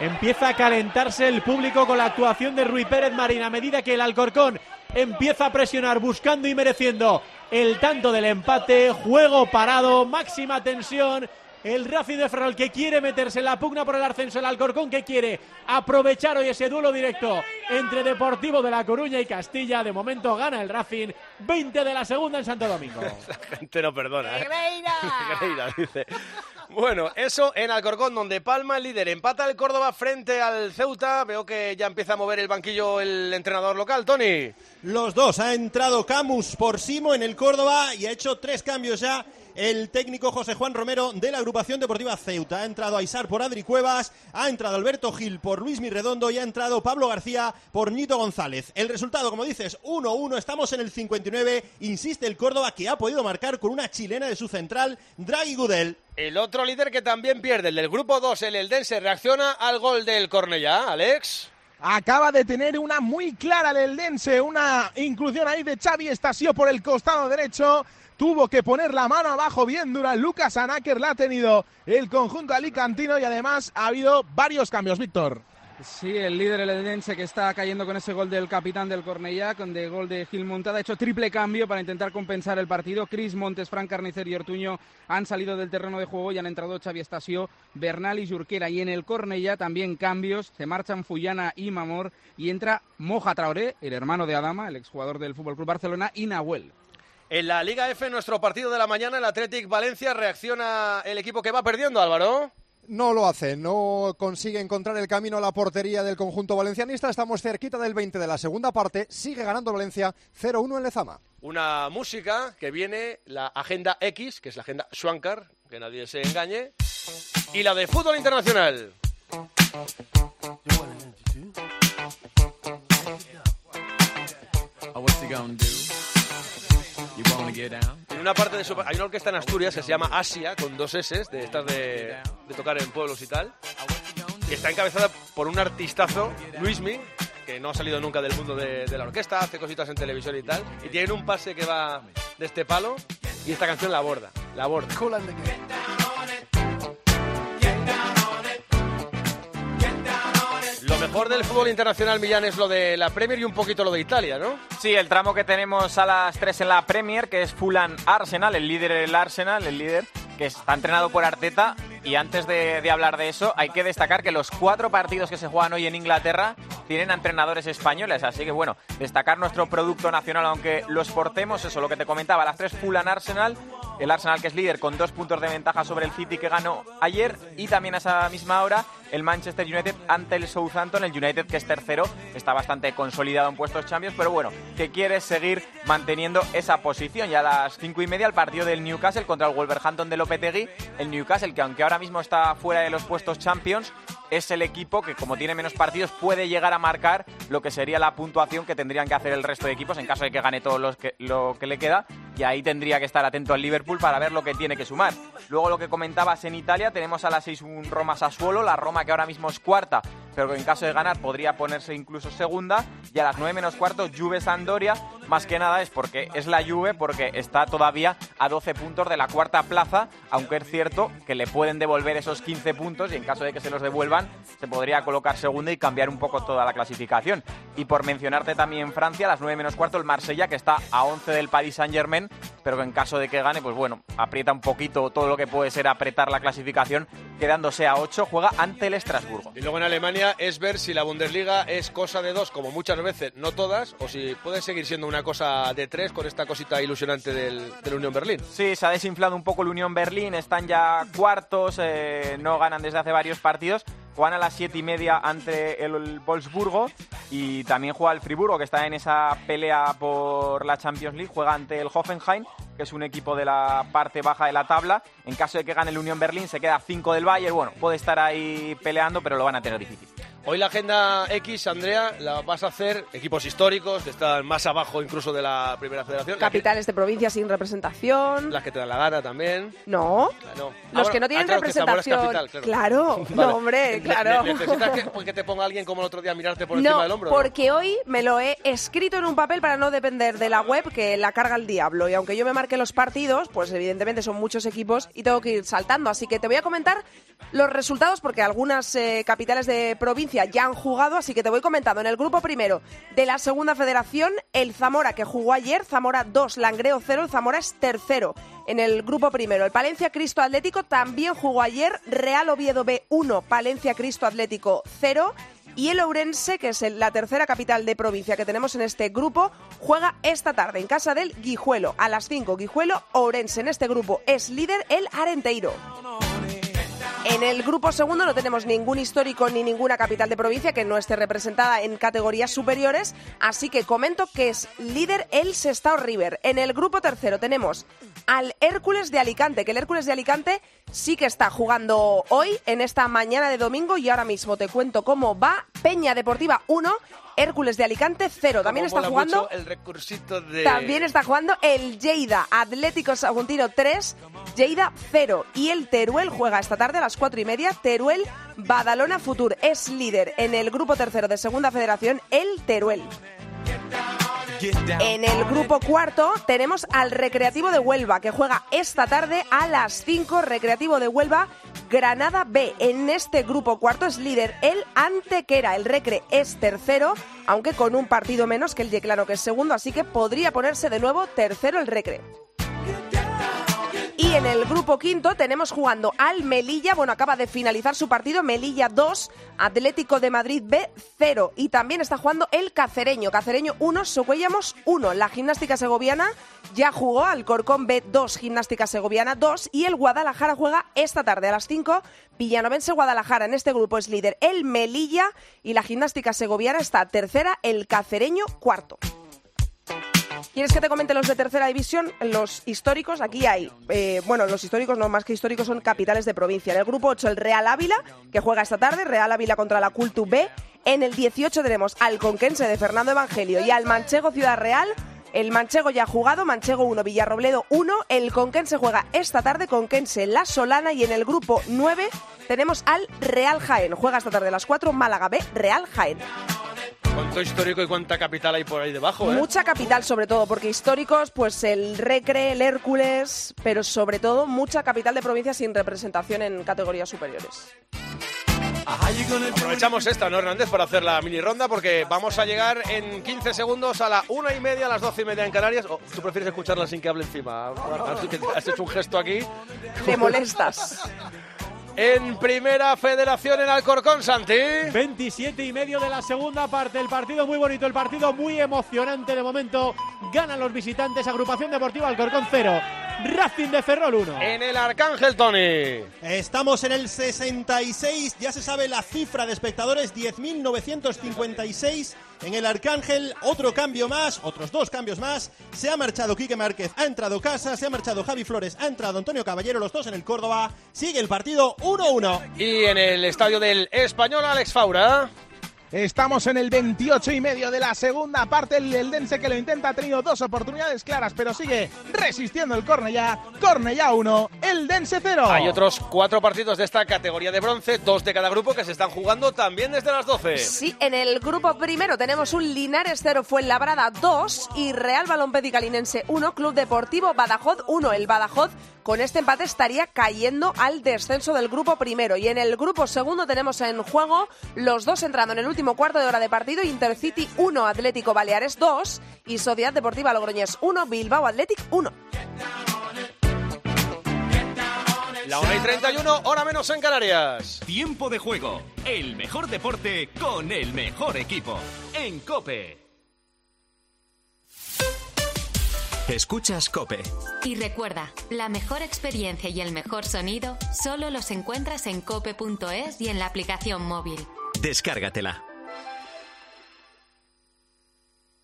[SPEAKER 21] Empieza a calentarse el público con la actuación de Rui Pérez Marín a medida que el Alcorcón empieza a presionar buscando y mereciendo el tanto del empate, juego parado, máxima tensión. El Racing de Ferrol que quiere meterse en la pugna por el ascenso, el Alcorcón que quiere aprovechar hoy ese duelo directo entre Deportivo de La Coruña y Castilla. De momento gana el Racing, 20 de la segunda en Santo Domingo.
[SPEAKER 1] La gente no perdona. ¿eh? Negreira, dice. Bueno, eso en Alcorcón, donde Palma el líder. Empata el Córdoba frente al Ceuta. Veo que ya empieza a mover el banquillo el entrenador local, Tony.
[SPEAKER 21] Los dos. Ha entrado Camus por Simo en el Córdoba y ha hecho tres cambios ya. El técnico José Juan Romero de la agrupación deportiva Ceuta. Ha entrado Aisar por Adri Cuevas, ha entrado Alberto Gil por Luis Mirredondo y ha entrado Pablo García por Nito González. El resultado, como dices, 1-1. Estamos en el 59. Insiste el Córdoba que ha podido marcar con una chilena de su central, Draghi Gudel.
[SPEAKER 1] El otro líder que también pierde, el del grupo 2, el Eldense, reacciona al gol del Cornellá. Alex.
[SPEAKER 22] Acaba de tener una muy clara el Eldense, una inclusión ahí de Xavi Estasio por el costado derecho. Tuvo que poner la mano abajo bien dura. Lucas Anaker la ha tenido el conjunto alicantino y además ha habido varios cambios, Víctor.
[SPEAKER 23] Sí, el líder el Edense que está cayendo con ese gol del capitán del Cornellá, con de gol de Gil Montada, ha hecho triple cambio para intentar compensar el partido. Cris Montes, Fran Carnicer y Ortuño han salido del terreno de juego y han entrado Xavi Estasio, Bernal y Jurquera. Y en el Cornellá también cambios, se marchan Fullana y Mamor y entra Moja Traoré, el hermano de Adama, el exjugador del Fútbol Club Barcelona, y Nahuel.
[SPEAKER 1] En la Liga F, nuestro partido de la mañana, el Athletic Valencia, reacciona el equipo que va perdiendo, Álvaro.
[SPEAKER 19] No lo hace, no consigue encontrar el camino a la portería del conjunto valencianista. Estamos cerquita del 20 de la segunda parte. Sigue ganando Valencia 0-1 en Lezama.
[SPEAKER 1] Una música que viene, la Agenda X, que es la Agenda Schwankar, que nadie se engañe, y la de fútbol internacional.
[SPEAKER 24] Oh?
[SPEAKER 1] En una parte de su... Hay una orquesta en Asturias que se llama Asia, con dos S, de estas de, de tocar en pueblos y tal, que está encabezada por un artistazo, Luismi, que no ha salido nunca del mundo de, de la orquesta, hace cositas en televisión y tal, y tienen un pase que va de este palo, y esta canción la aborda, la aborda. Lo mejor mejor del fútbol internacional, Millán, es lo de la Premier y un poquito lo de Italia, ¿no?
[SPEAKER 7] Sí, el tramo que tenemos a las 3 en la Premier, que es Fulham Arsenal, el líder del Arsenal, el líder está entrenado por Arteta. Y antes de, hablar de eso, hay que destacar que los cuatro partidos que se juegan hoy en Inglaterra tienen entrenadores españoles. Así que bueno, destacar nuestro producto nacional, aunque lo exportemos, eso lo que te comentaba, las 3 Fulham Arsenal, el Arsenal que es líder con dos puntos de ventaja sobre el City que ganó ayer y también a esa misma hora el Manchester United ante el Southampton, el United que es tercero, está bastante consolidado en puestos champions, pero bueno, que quiere seguir manteniendo esa posición. Y a las cinco y media el partido del Newcastle contra el Wolverhampton de Lopetegui, el Newcastle que aunque ahora mismo está fuera de los puestos champions, es el equipo que como tiene menos partidos puede llegar a marcar lo que sería la puntuación que tendrían que hacer el resto de equipos en caso de que gane todo lo que le queda y ahí tendría que estar atento al Liverpool para ver lo que tiene que sumar. Luego lo que comentabas en Italia, tenemos a las 6 un Roma Sassuolo, la Roma que ahora mismo es cuarta, pero que en caso de ganar podría ponerse incluso segunda, y a las 9 menos cuarto Juve Sandoria, más que nada es porque es la Juve, porque está todavía a 12 puntos de la cuarta plaza, aunque es cierto que le pueden devolver esos 15 puntos y en caso de que se los devuelvan se podría colocar segunda y cambiar un poco toda la clasificación. Y por mencionarte también Francia, a las 9 menos cuarto el Marsella, que está a 11 del Paris Saint Germain, pero que en caso de que gane, pues bueno, aprieta un poquito todo lo que puede ser apretar la clasificación, quedándose a 8, juega ante el Estrasburgo.
[SPEAKER 1] Y luego en Alemania es ver si la Bundesliga es cosa de dos, como muchas veces, no todas, o si puede seguir siendo una cosa de tres con esta cosita ilusionante del, del Unión Berlín.
[SPEAKER 7] Sí, se ha desinflado un poco el Unión Berlín, están ya cuartos, eh, no ganan desde hace varios partidos. Juegan a las siete y media ante el Wolfsburgo y también juega el Friburgo, que está en esa pelea por la Champions League. Juega ante el Hoffenheim, que es un equipo de la parte baja de la tabla. En caso de que gane el Unión Berlín, se queda a 5 del Bayern. Bueno, puede estar ahí peleando, pero lo van a tener difícil.
[SPEAKER 1] Hoy la agenda X, Andrea, la vas a hacer equipos históricos que están más abajo incluso de la primera federación.
[SPEAKER 6] Capitales de provincia sin representación.
[SPEAKER 1] Las que te dan la gana también.
[SPEAKER 6] No.
[SPEAKER 1] No.
[SPEAKER 6] Los
[SPEAKER 1] Ah,
[SPEAKER 6] que no
[SPEAKER 1] bueno,
[SPEAKER 6] tienen
[SPEAKER 1] ah, claro, que
[SPEAKER 6] representación.
[SPEAKER 1] capital,
[SPEAKER 6] claro.
[SPEAKER 1] Vale.
[SPEAKER 6] No, hombre, claro.
[SPEAKER 1] ne- ¿Necesitas que, pues, que te ponga alguien como el otro día a mirarte por encima
[SPEAKER 6] No,
[SPEAKER 1] del hombro?
[SPEAKER 6] porque hoy me lo he escrito en un papel para no depender de la web que la carga el diablo. Y aunque yo me marque los partidos, pues evidentemente son muchos equipos y tengo que ir saltando. Así que te voy a comentar los resultados porque algunas eh, capitales de ya han jugado, así que te voy comentando. En el grupo primero de la segunda federación, el Zamora que jugó ayer, Zamora 2, Langreo 0, el Zamora es tercero en el grupo primero. El Palencia Cristo Atlético también jugó ayer, Real Oviedo B 1, Palencia Cristo Atlético 0. Y el Ourense, que es la tercera capital de provincia que tenemos en este grupo, juega esta tarde en casa del Guijuelo. A las 5, Guijuelo, Ourense. En este grupo es líder el Arenteiro. En el grupo segundo no tenemos ningún histórico ni ninguna capital de provincia que no esté representada en categorías superiores, así que comento que es líder el Sestao River. En el grupo tercero tenemos al Hércules de Alicante, que el Hércules de Alicante sí que está jugando hoy, en esta mañana de domingo, y ahora mismo te cuento cómo va. Peña Deportiva 1, Hércules de Alicante 0. También está jugando...
[SPEAKER 1] el recursito de...
[SPEAKER 6] También está jugando el Lleida Atlético Saguntino 3, Lleida 0. Y el Teruel juega esta tarde a las 4 y media. Teruel Badalona Futur es líder en el grupo tercero de Segunda Federación, el Teruel. En el grupo cuarto tenemos al Recreativo de Huelva, que juega esta tarde a las 5. Recreativo de Huelva, Granada B. En este grupo cuarto es líder el Antequera. El Recre es tercero, aunque con un partido menos que el Yeclano, que es segundo, así que podría ponerse de nuevo tercero el Recre. Y en el grupo quinto tenemos jugando al Melilla, bueno, acaba de finalizar su partido, Melilla 2, Atlético de Madrid B 0. Y también está jugando el Cacereño, Cacereño 1, Socuellamos 1. La gimnástica segoviana ya jugó al Corcón B 2, gimnástica segoviana 2. Y el Guadalajara juega esta tarde a las 5, Villanovense Guadalajara. En este grupo es líder el Melilla y la gimnástica segoviana está tercera, el Cacereño cuarto. ¿Quieres que te comente los de tercera división? Los históricos, aquí hay, eh, bueno, los históricos no más que históricos son capitales de provincia. En el grupo 8 el Real Ávila, que juega esta tarde, Real Ávila contra la Cultu B. En el 18 tenemos al Conquense de Fernando Evangelio y al Manchego Ciudad Real. El Manchego ya ha jugado, Manchego 1, Villarrobledo 1. El Conquense juega esta tarde, Conquense La Solana. Y en el grupo 9 tenemos al Real Jaén. Juega esta tarde a las 4, Málaga B, Real Jaén.
[SPEAKER 1] Cuánto histórico y cuánta capital hay por ahí debajo, ¿eh?
[SPEAKER 6] Mucha capital sobre todo, porque históricos, pues el Recre, el Hércules, pero sobre todo mucha capital de provincia sin representación en categorías superiores.
[SPEAKER 1] Aprovechamos esta, ¿no, Hernández, para hacer la mini ronda porque vamos a llegar en 15 segundos a la una y media, a las doce y media en Canarias. ¿O ¿Tú prefieres escucharla sin que hable encima? Has hecho un gesto aquí.
[SPEAKER 6] Te molestas.
[SPEAKER 1] En primera federación en Alcorcón, Santi.
[SPEAKER 2] 27 y medio de la segunda parte. El partido muy bonito, el partido muy emocionante de momento. Ganan los visitantes. Agrupación Deportiva Alcorcón 0. Racing de Ferrol 1.
[SPEAKER 1] En el Arcángel, Tony.
[SPEAKER 21] Estamos en el 66, ya se sabe la cifra de espectadores, 10.956 en el Arcángel, otro cambio más, otros dos cambios más, se ha marchado Quique Márquez, ha entrado Casa, se ha marchado Javi Flores, ha entrado Antonio Caballero, los dos en el Córdoba, sigue el partido 1-1.
[SPEAKER 1] Y en el estadio del Español, Alex Faura.
[SPEAKER 22] Estamos en el 28 y medio de la segunda parte. El Eldense que lo intenta ha tenido dos oportunidades claras, pero sigue resistiendo el Cornellá. Cornellá 1, Eldense 0.
[SPEAKER 1] Hay otros cuatro partidos de esta categoría de bronce, dos de cada grupo que se están jugando también desde las 12.
[SPEAKER 6] Sí, en el grupo primero tenemos un Linares 0, Fuenlabrada 2 y Real Balompédica Linense 1, Club Deportivo Badajoz 1. El Badajoz con este empate estaría cayendo al descenso del grupo primero. Y en el grupo segundo tenemos en juego los dos entrando en el último cuarto de hora de partido, Intercity 1, Atlético Baleares 2 y Sociedad Deportiva Logroñés 1, Bilbao Athletic 1.
[SPEAKER 1] La 1 y 31, hora menos en Canarias.
[SPEAKER 27] Tiempo de juego. El mejor deporte con el mejor equipo. En Cope. Escuchas Cope.
[SPEAKER 11] Y recuerda, la mejor experiencia y el mejor sonido solo los encuentras en cope.es y en la aplicación móvil.
[SPEAKER 27] Descárgatela.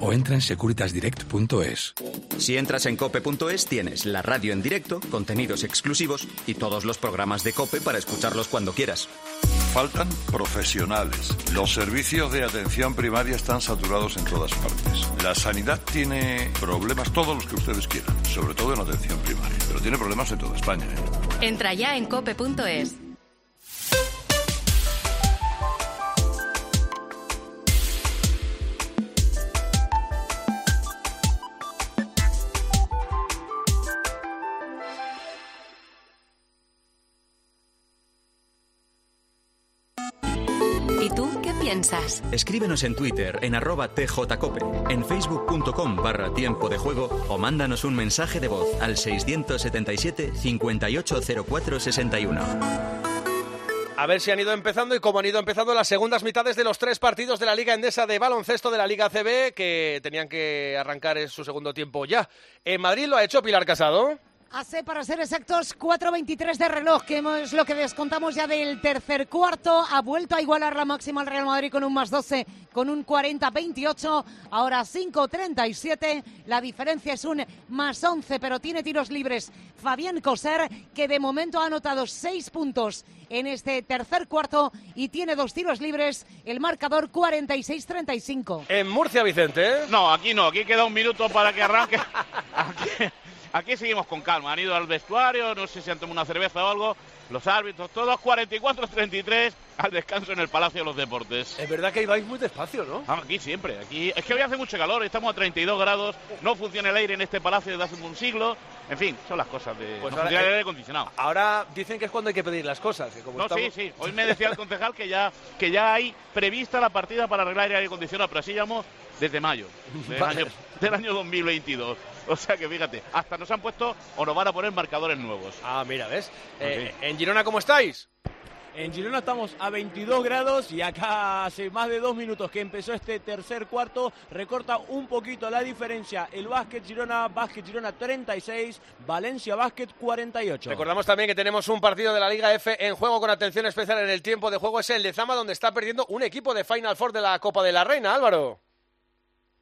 [SPEAKER 29] o entra en securitasdirect.es.
[SPEAKER 30] Si entras en cope.es tienes la radio en directo, contenidos exclusivos y todos los programas de Cope para escucharlos cuando quieras.
[SPEAKER 17] Faltan profesionales. Los servicios de atención primaria están saturados en todas partes. La sanidad tiene problemas, todos los que ustedes quieran, sobre todo en atención primaria, pero tiene problemas en toda España. ¿eh?
[SPEAKER 11] Entra ya en cope.es. piensas?
[SPEAKER 30] Escríbenos en Twitter en arroba tjcope, en facebook.com barra tiempo de juego o mándanos un mensaje de voz al 677 580461.
[SPEAKER 1] A ver si han ido empezando y cómo han ido empezando las segundas mitades de los tres partidos de la Liga Endesa de baloncesto de la Liga CB que tenían que arrancar en su segundo tiempo ya. En Madrid lo ha hecho Pilar Casado.
[SPEAKER 8] Hace, para ser exactos, 4.23 de reloj, que es lo que descontamos ya del tercer cuarto. Ha vuelto a igualar la máxima al Real Madrid con un más 12, con un 40-28. Ahora 5-37. La diferencia es un más 11, pero tiene tiros libres. Fabián Coser, que de momento ha anotado 6 puntos en este tercer cuarto y tiene dos tiros libres. El marcador 46-35.
[SPEAKER 1] En Murcia, Vicente. ¿eh?
[SPEAKER 28] No, aquí no, aquí queda un minuto para que arranque. Aquí, aquí seguimos con calma. Han ido al vestuario, no sé si han tomado una cerveza o algo. Los árbitros, todos 44-33 al descanso en el Palacio de los Deportes.
[SPEAKER 1] Es verdad que vais muy despacio, ¿no?
[SPEAKER 28] Ah, aquí siempre. Aquí es que hoy hace mucho calor, estamos a 32 grados, no funciona el aire en este palacio desde hace un siglo. En fin, son las cosas de
[SPEAKER 1] Pues
[SPEAKER 28] no
[SPEAKER 1] ahora,
[SPEAKER 28] funciona el
[SPEAKER 1] eh,
[SPEAKER 28] aire acondicionado.
[SPEAKER 1] Ahora dicen que es cuando hay que pedir las cosas. que como
[SPEAKER 28] No,
[SPEAKER 1] estamos-
[SPEAKER 28] sí, sí. Hoy me decía el concejal que ya, que ya hay prevista la partida para arreglar el aire acondicionado, pero así llevamos desde mayo del,
[SPEAKER 1] Vale.
[SPEAKER 28] año, del año 2022. O sea que fíjate, hasta nos han puesto o nos van a poner marcadores nuevos.
[SPEAKER 1] Ah, mira, ¿ves? Eh, ¿En Girona cómo estáis?
[SPEAKER 2] En Girona estamos a 22 grados y acá hace más de dos minutos que empezó este tercer cuarto, recorta un poquito la diferencia. El básquet Girona, básquet Girona 36, Valencia básquet 48.
[SPEAKER 1] Recordamos también que tenemos un partido de la Liga F en juego con atención especial en el tiempo de juego. Es el Lezama, donde está perdiendo un equipo de Final Four de la Copa de la Reina, Álvaro.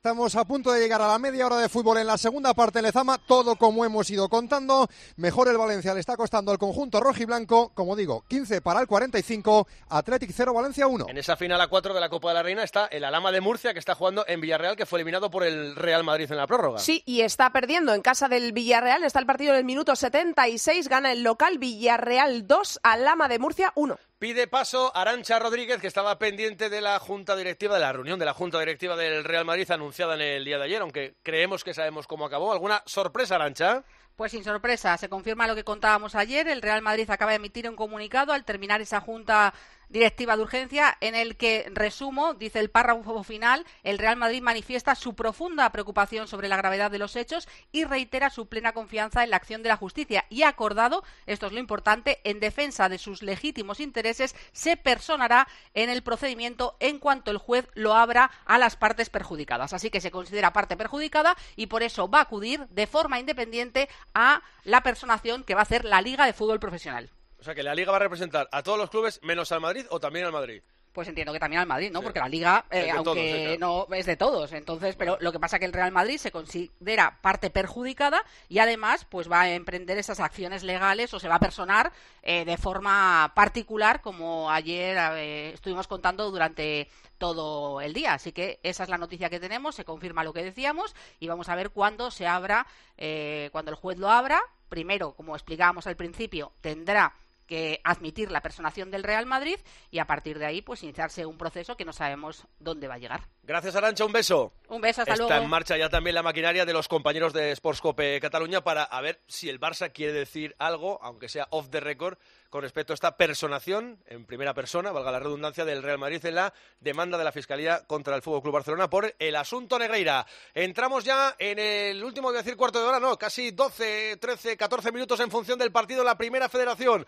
[SPEAKER 19] Estamos a punto de llegar a la media hora de fútbol en la segunda parte en Lezama, todo como hemos ido contando. Mejor el Valencia le está costando al conjunto rojiblanco, como digo, 15 para el 45, Athletic 0, Valencia 1.
[SPEAKER 1] En esa final a 4 de la Copa de la Reina está el Alama de Murcia, que está jugando en Villarreal, que fue eliminado por el Real Madrid en la prórroga.
[SPEAKER 6] Sí, y está perdiendo en casa del Villarreal. Está el partido en el minuto 76. Gana el local Villarreal 2, Alama de Murcia 1.
[SPEAKER 1] Pide paso Arancha Rodríguez, que estaba pendiente de la junta directiva, de la reunión de la junta directiva del Real Madrid anunciada en el día de ayer, aunque creemos que sabemos cómo acabó. ¿Alguna sorpresa, Arancha?
[SPEAKER 31] Pues sin sorpresa, se confirma lo que contábamos ayer. El Real Madrid acaba de emitir un comunicado al terminar esa junta directiva de urgencia en el que, resumo, dice el párrafo final, el Real Madrid manifiesta su profunda preocupación sobre la gravedad de los hechos y reitera su plena confianza en la acción de la justicia y ha acordado, esto es lo importante, en defensa de sus legítimos intereses, se personará en el procedimiento en cuanto el juez lo abra a las partes perjudicadas. Así que se considera parte perjudicada y por eso va a acudir de forma independiente a la personación que va a hacer la Liga de Fútbol Profesional.
[SPEAKER 1] O sea, que la Liga va a representar a todos los clubes menos al Madrid o también al Madrid.
[SPEAKER 31] Pues entiendo que también al Madrid, ¿no? Porque la Liga, eh,
[SPEAKER 1] todos,
[SPEAKER 31] aunque
[SPEAKER 1] sí, claro.
[SPEAKER 31] no es de todos, entonces, pero lo que pasa es que el Real Madrid se considera parte perjudicada y además, pues va a emprender esas acciones legales o se va a personar eh, de forma particular, como ayer eh, estuvimos contando durante todo el día. Así que esa es la noticia que tenemos, se confirma lo que decíamos y vamos a ver cuándo se abra, eh, cuando el juez lo abra. Primero, como explicábamos al principio, tendrá que admitir la personación del Real Madrid y a partir de ahí pues iniciarse un proceso que no sabemos dónde va a llegar.
[SPEAKER 1] Gracias, Arancha, un beso.
[SPEAKER 31] Un beso, hasta
[SPEAKER 1] Está
[SPEAKER 31] luego.
[SPEAKER 1] en marcha ya también la maquinaria de los compañeros de Sportscope Cataluña para a ver si el Barça quiere decir algo, aunque sea off the record, con respecto a esta personación en primera persona, valga la redundancia, del Real Madrid en la demanda de la Fiscalía contra el Fútbol Club Barcelona por el asunto Negreira. Entramos ya en el último, voy a decir cuarto de hora, no, casi 12, 13, 14 minutos en función del partido de la Primera Federación.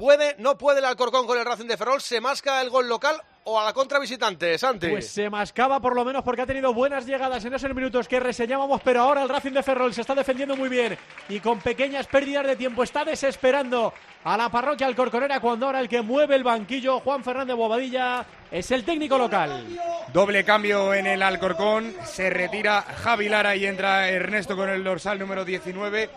[SPEAKER 1] ¿Puede, no puede el Alcorcón con el Racing de Ferrol? ¿Se masca el gol local o a la contra visitante, Santi?
[SPEAKER 32] Pues se mascaba por lo menos porque ha tenido buenas llegadas en esos minutos que reseñábamos, pero ahora el Racing de Ferrol se está defendiendo muy bien y con pequeñas pérdidas de tiempo está desesperando a la parroquia alcorconera cuando ahora el que mueve el banquillo, Juan Fernández Bobadilla, es el técnico local.
[SPEAKER 20] Doble cambio en el Alcorcón. Se retira Javi Lara y entra Ernesto con el dorsal número 19.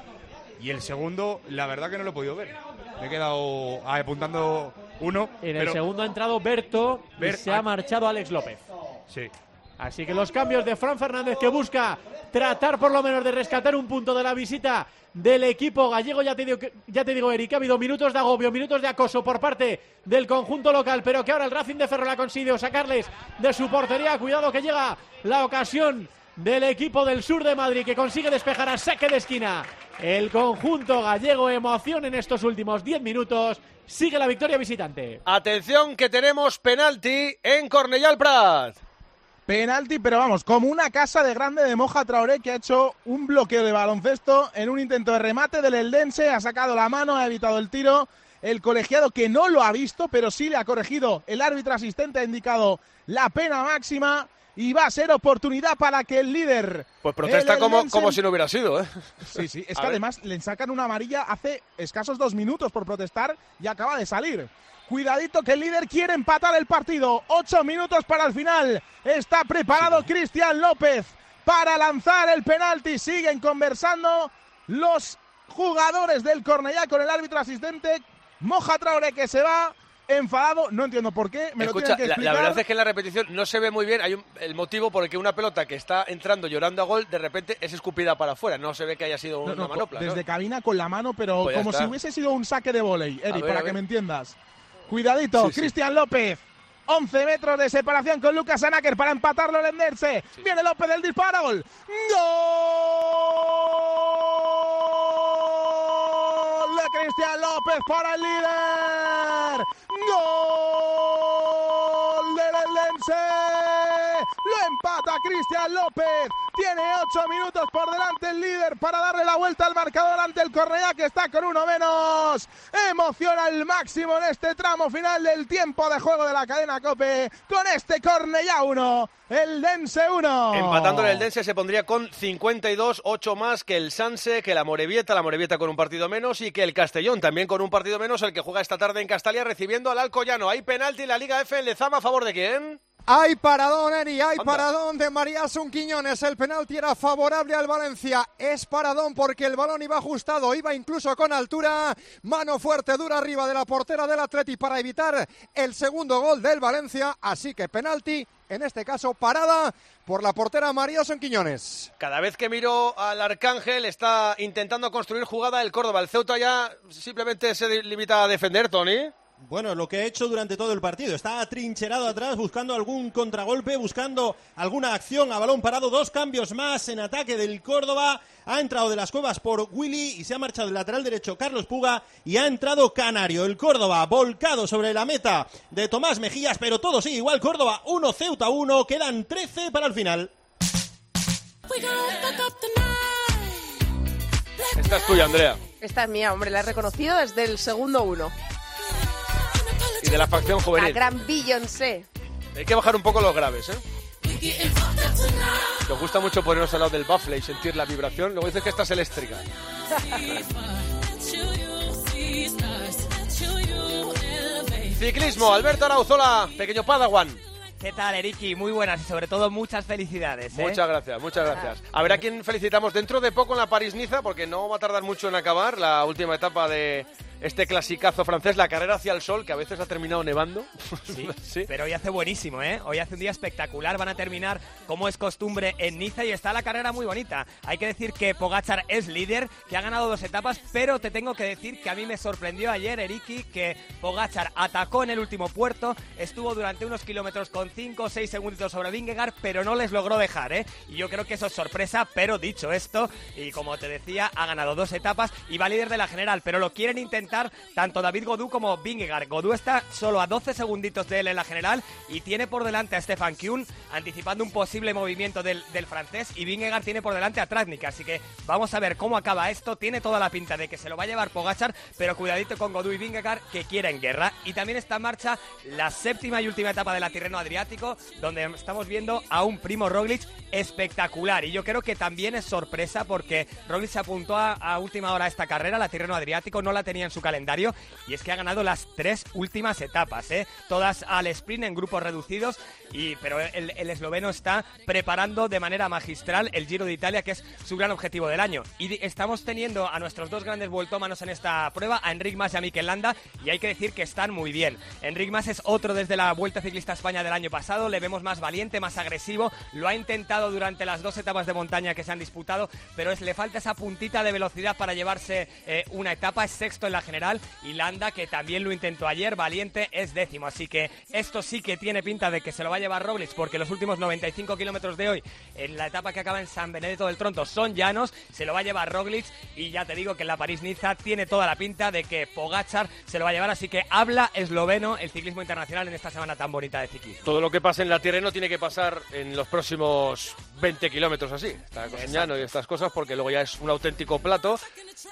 [SPEAKER 20] Y el segundo, la verdad que no lo he podido ver. Me he quedado apuntando uno.
[SPEAKER 32] En el segundo ha entrado Berto y se ha marchado Alex López.
[SPEAKER 20] Sí.
[SPEAKER 32] Así que los cambios de Fran Fernández que busca tratar por lo menos de rescatar un punto de la visita del equipo gallego. Ya te digo, ya te digo Eric, ha habido minutos de agobio, minutos de acoso por parte del conjunto local, pero que ahora el Racing de Ferrol ha conseguido sacarles de su portería. Cuidado que llega la ocasión del equipo del sur de Madrid que consigue despejar a saque de esquina. El conjunto gallego, emoción en estos últimos 10 minutos. Sigue la victoria visitante.
[SPEAKER 1] Atención que tenemos penalti en Cornellà Prat.
[SPEAKER 22] Penalti, pero vamos, como una casa de grande de Moja Traoré que ha hecho un bloqueo de baloncesto en un intento de remate del Eldense, ha sacado la mano, ha evitado el tiro. El colegiado que no lo ha visto, pero sí le ha corregido. El árbitro asistente ha indicado la pena máxima y va a ser oportunidad para que el líder.
[SPEAKER 1] Pues protesta
[SPEAKER 22] el
[SPEAKER 1] como, como si no hubiera sido, ¿eh?
[SPEAKER 22] Sí, sí, es que además le sacan una amarilla hace escasos dos minutos por protestar y acaba de salir. Cuidadito que el líder quiere empatar el partido. Ocho minutos para el final. Está preparado Cristian López para lanzar el penalti. Siguen conversando los jugadores del Cornellá con el árbitro asistente. Moja Traoré que se va enfadado. No entiendo por qué. Me
[SPEAKER 1] Escucha,
[SPEAKER 22] lo tienen que
[SPEAKER 1] la,
[SPEAKER 22] explicar.
[SPEAKER 1] la verdad es que en la repetición no se ve muy bien. Hay un- el motivo por el que una pelota que está entrando llorando a gol, de repente es escupida para afuera. No se ve que haya sido
[SPEAKER 22] No,
[SPEAKER 1] una
[SPEAKER 22] no,
[SPEAKER 1] manopla.
[SPEAKER 22] desde
[SPEAKER 1] ¿no?
[SPEAKER 22] cabina con la mano, pero
[SPEAKER 1] Pues
[SPEAKER 22] como
[SPEAKER 1] está.
[SPEAKER 22] si hubiese sido un saque de volei, Eri, para que me entiendas. Cuidadito,
[SPEAKER 1] Sí, sí.
[SPEAKER 22] Cristian López. 11 metros de separación con Lucas Anaker para empatarlo el Enderse. Viene López del disparo. Gol. ¡Gol! De Cristian López para el líder. ¡Gol del Endense! Lo empata Cristian López. Tiene ocho minutos por delante el líder para darle la vuelta al marcador ante el Cornellá que está con uno menos. Emociona al máximo en este tramo final del tiempo de juego de la cadena Cope con este Cornellá 1, el Dense 1.
[SPEAKER 1] Empatando el Dense se pondría con 52, 8 más que el Sanse, que la Morevieta, la Morevieta con un partido menos y que el Castellón también con un partido menos, el que juega esta tarde en Castalia recibiendo al Alcoyano. Hay penalti en la Liga F en Lezama a favor de quién?
[SPEAKER 19] Hay paradón, Eri, hay paradón de María Quiñones. El penalti era favorable al Valencia. Es paradón porque el balón iba ajustado, iba incluso con altura. Mano fuerte, dura arriba de la portera del Atleti para evitar el segundo gol del Valencia. Así que penalti, en este caso parada por la portera María Quiñones.
[SPEAKER 1] Cada vez que miro al Arcángel está intentando construir jugada el Córdoba. El Ceuta ya simplemente se limita a defender, Tony.
[SPEAKER 21] Bueno, lo que ha hecho durante todo el partido. Está atrincherado atrás, buscando algún contragolpe, buscando alguna acción a balón parado. Dos cambios más en ataque del Córdoba. Ha entrado de las cuevas por Willy y se ha marchado el lateral derecho Carlos Puga y ha entrado Canario. El Córdoba volcado sobre la meta de Tomás Mejías, pero todo sigue igual. Córdoba 1, Ceuta 1. Quedan 13 para el final.
[SPEAKER 1] Esta es tuya, Andrea.
[SPEAKER 6] Esta es mía, hombre, la he reconocido desde el segundo uno.
[SPEAKER 1] Y de la facción
[SPEAKER 6] La
[SPEAKER 1] juvenil.
[SPEAKER 6] gran Beyoncé.
[SPEAKER 1] Hay que bajar un poco los graves, ¿eh? Nos gusta mucho ponernos al lado del baffle y sentir la vibración. Luego dices que esta es eléctrica. Ciclismo, Alberto Arauzola, pequeño Padawan.
[SPEAKER 33] ¿Qué tal, Eriki? Muy buenas y sobre todo muchas felicidades. ¿eh?
[SPEAKER 1] Muchas gracias, muchas gracias. A ver a quién felicitamos dentro de poco en la París-Niza, porque no va a tardar mucho en acabar la última etapa de este clasicazo francés, la carrera hacia el sol, que a veces ha terminado nevando.
[SPEAKER 33] Sí, pero hoy hace buenísimo, ¿eh? Hoy hace un día espectacular. Van a terminar, como es costumbre, en Niza y está la carrera muy bonita. Hay que decir que Pogachar es líder, que ha ganado dos etapas, pero te tengo que decir que a mí me sorprendió ayer, Eriki, que Pogachar atacó en el último puerto, estuvo durante unos kilómetros con 5 o 6 segundos sobre Vingegaard, pero no les logró dejar, ¿eh? Y yo creo que eso es sorpresa, pero dicho esto, y como te decía, ha ganado dos etapas y va líder de la general, pero lo quieren intentar tanto David Godú como Vingegaard. Godú está solo a 12 segunditos de él en la general y tiene por delante a Stefan Kuhn, anticipando un posible movimiento del, francés, y Vingegaard tiene por delante a Tratnik, así que vamos a ver cómo acaba esto. Tiene toda la pinta de que se lo va a llevar Pogachar, pero cuidadito con Godú y Vingegaard que quieren guerra. Y también está en marcha la séptima y última etapa del Tirreno Adriático, donde estamos viendo a un primo Roglic espectacular. Y yo creo que también es sorpresa porque Roglic se apuntó a, a última hora a esta carrera, la Tirreno Adriático, no la tenía en su calendario y es que ha ganado las tres últimas etapas, ¿eh? todas al sprint en grupos reducidos, y, pero el, el esloveno está preparando de manera magistral el Giro de Italia, que es su gran objetivo del año. Y estamos teniendo a nuestros dos grandes vueltómanos en esta prueba, a Enric Mas y a Mikel Landa, y hay que decir que están muy bien. Enric Mas es otro desde la Vuelta Ciclista a España del año pasado, le vemos más valiente, más agresivo, lo ha intentado durante las dos etapas de montaña que se han disputado, pero es, le falta esa puntita de velocidad para llevarse eh, una etapa, es sexto en la general, y Landa, que también lo intentó ayer, valiente, es décimo, así que esto sí que tiene pinta de que se lo va a llevar Roglic, porque los últimos 95 kilómetros de hoy, en la etapa que acaba en San Benedetto del Tronto, son llanos, se lo va a llevar Roglic, y ya te digo que en la París-Niza tiene toda la pinta de que Pogachar se lo va a llevar, así que habla esloveno el ciclismo internacional en esta semana tan bonita de ciclismo.
[SPEAKER 1] Todo lo que pasa en la tierra no tiene que pasar en los próximos 20 kilómetros así. Está con llano y estas cosas porque luego ya es un auténtico plato.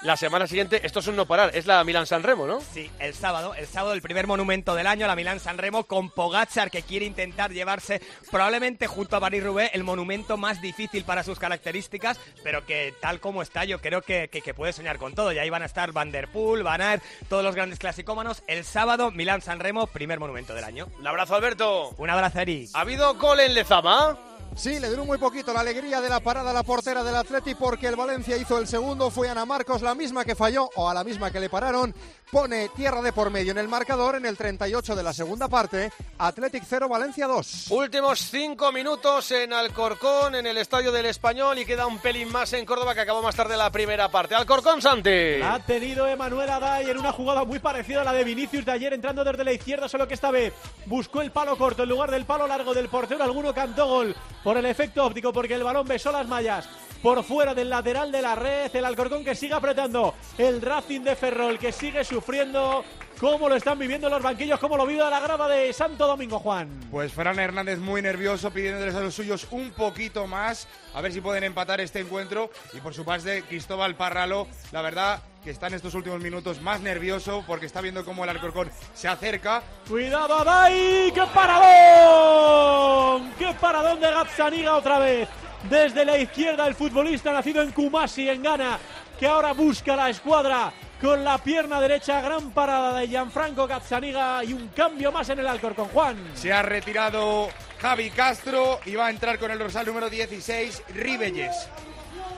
[SPEAKER 1] La semana siguiente, esto es un no parar, es la Milán-San Remo, ¿no?
[SPEAKER 33] Sí, el sábado, el sábado el primer monumento del año, la Milán San Remo, con Pogachar que quiere intentar llevarse probablemente junto a Paris Roubaix el monumento más difícil para sus características, pero que tal como está yo creo que, que, que puede soñar con todo. Y ahí van a estar Van der Poel, Van Aert, todos los grandes clasicómanos. El sábado, Milán San Remo, primer monumento del año.
[SPEAKER 1] Un abrazo, Alberto.
[SPEAKER 33] Un abrazo, Eri.
[SPEAKER 1] ¿Ha habido gol en Lezama?
[SPEAKER 19] Sí, le duró muy poquito la alegría de la parada a la portera del Atleti porque el Valencia hizo el segundo, fue Ana Marcos la misma que falló o a la misma que le pararon, pone tierra de por medio en el marcador en el 38 de la segunda parte, Athletic 0, Valencia 2.
[SPEAKER 1] Últimos cinco minutos en Alcorcón, en el Estadio del Español y queda un pelín más en Córdoba que acabó más tarde la primera parte. Alcorcón, Santi.
[SPEAKER 32] Ha tenido Emanuel Aday en una jugada muy parecida a la de Vinicius de ayer, entrando desde la izquierda, solo que esta vez buscó el palo corto en lugar del palo largo del portero. Alguno cantó gol por el efecto óptico, porque el balón besó las mallas por fuera del lateral de la red. El Alcorcón que sigue apretando. El Racing de Ferrol que sigue sufriendo cómo lo están viviendo los banquillos, cómo lo vive la grava de Santo Domingo, Juan.
[SPEAKER 20] Pues Fran Hernández muy nervioso, pidiéndoles a los suyos un poquito más, a ver si pueden empatar este encuentro. Y por su parte, Cristóbal Parralo, la verdad que está en estos últimos minutos más nervioso porque está viendo cómo el Alcorcón se acerca.
[SPEAKER 32] Cuidado, Adai, qué paradón, qué paradón de Gazzaniga otra vez. Desde la izquierda el futbolista nacido en Kumasi, en Ghana, que ahora busca la escuadra con la pierna derecha, gran parada de Gianfranco Gazzaniga y un cambio más en el Alcorcón, Juan.
[SPEAKER 20] Se ha retirado Javi Castro y va a entrar con el dorsal número 16, Ribelles.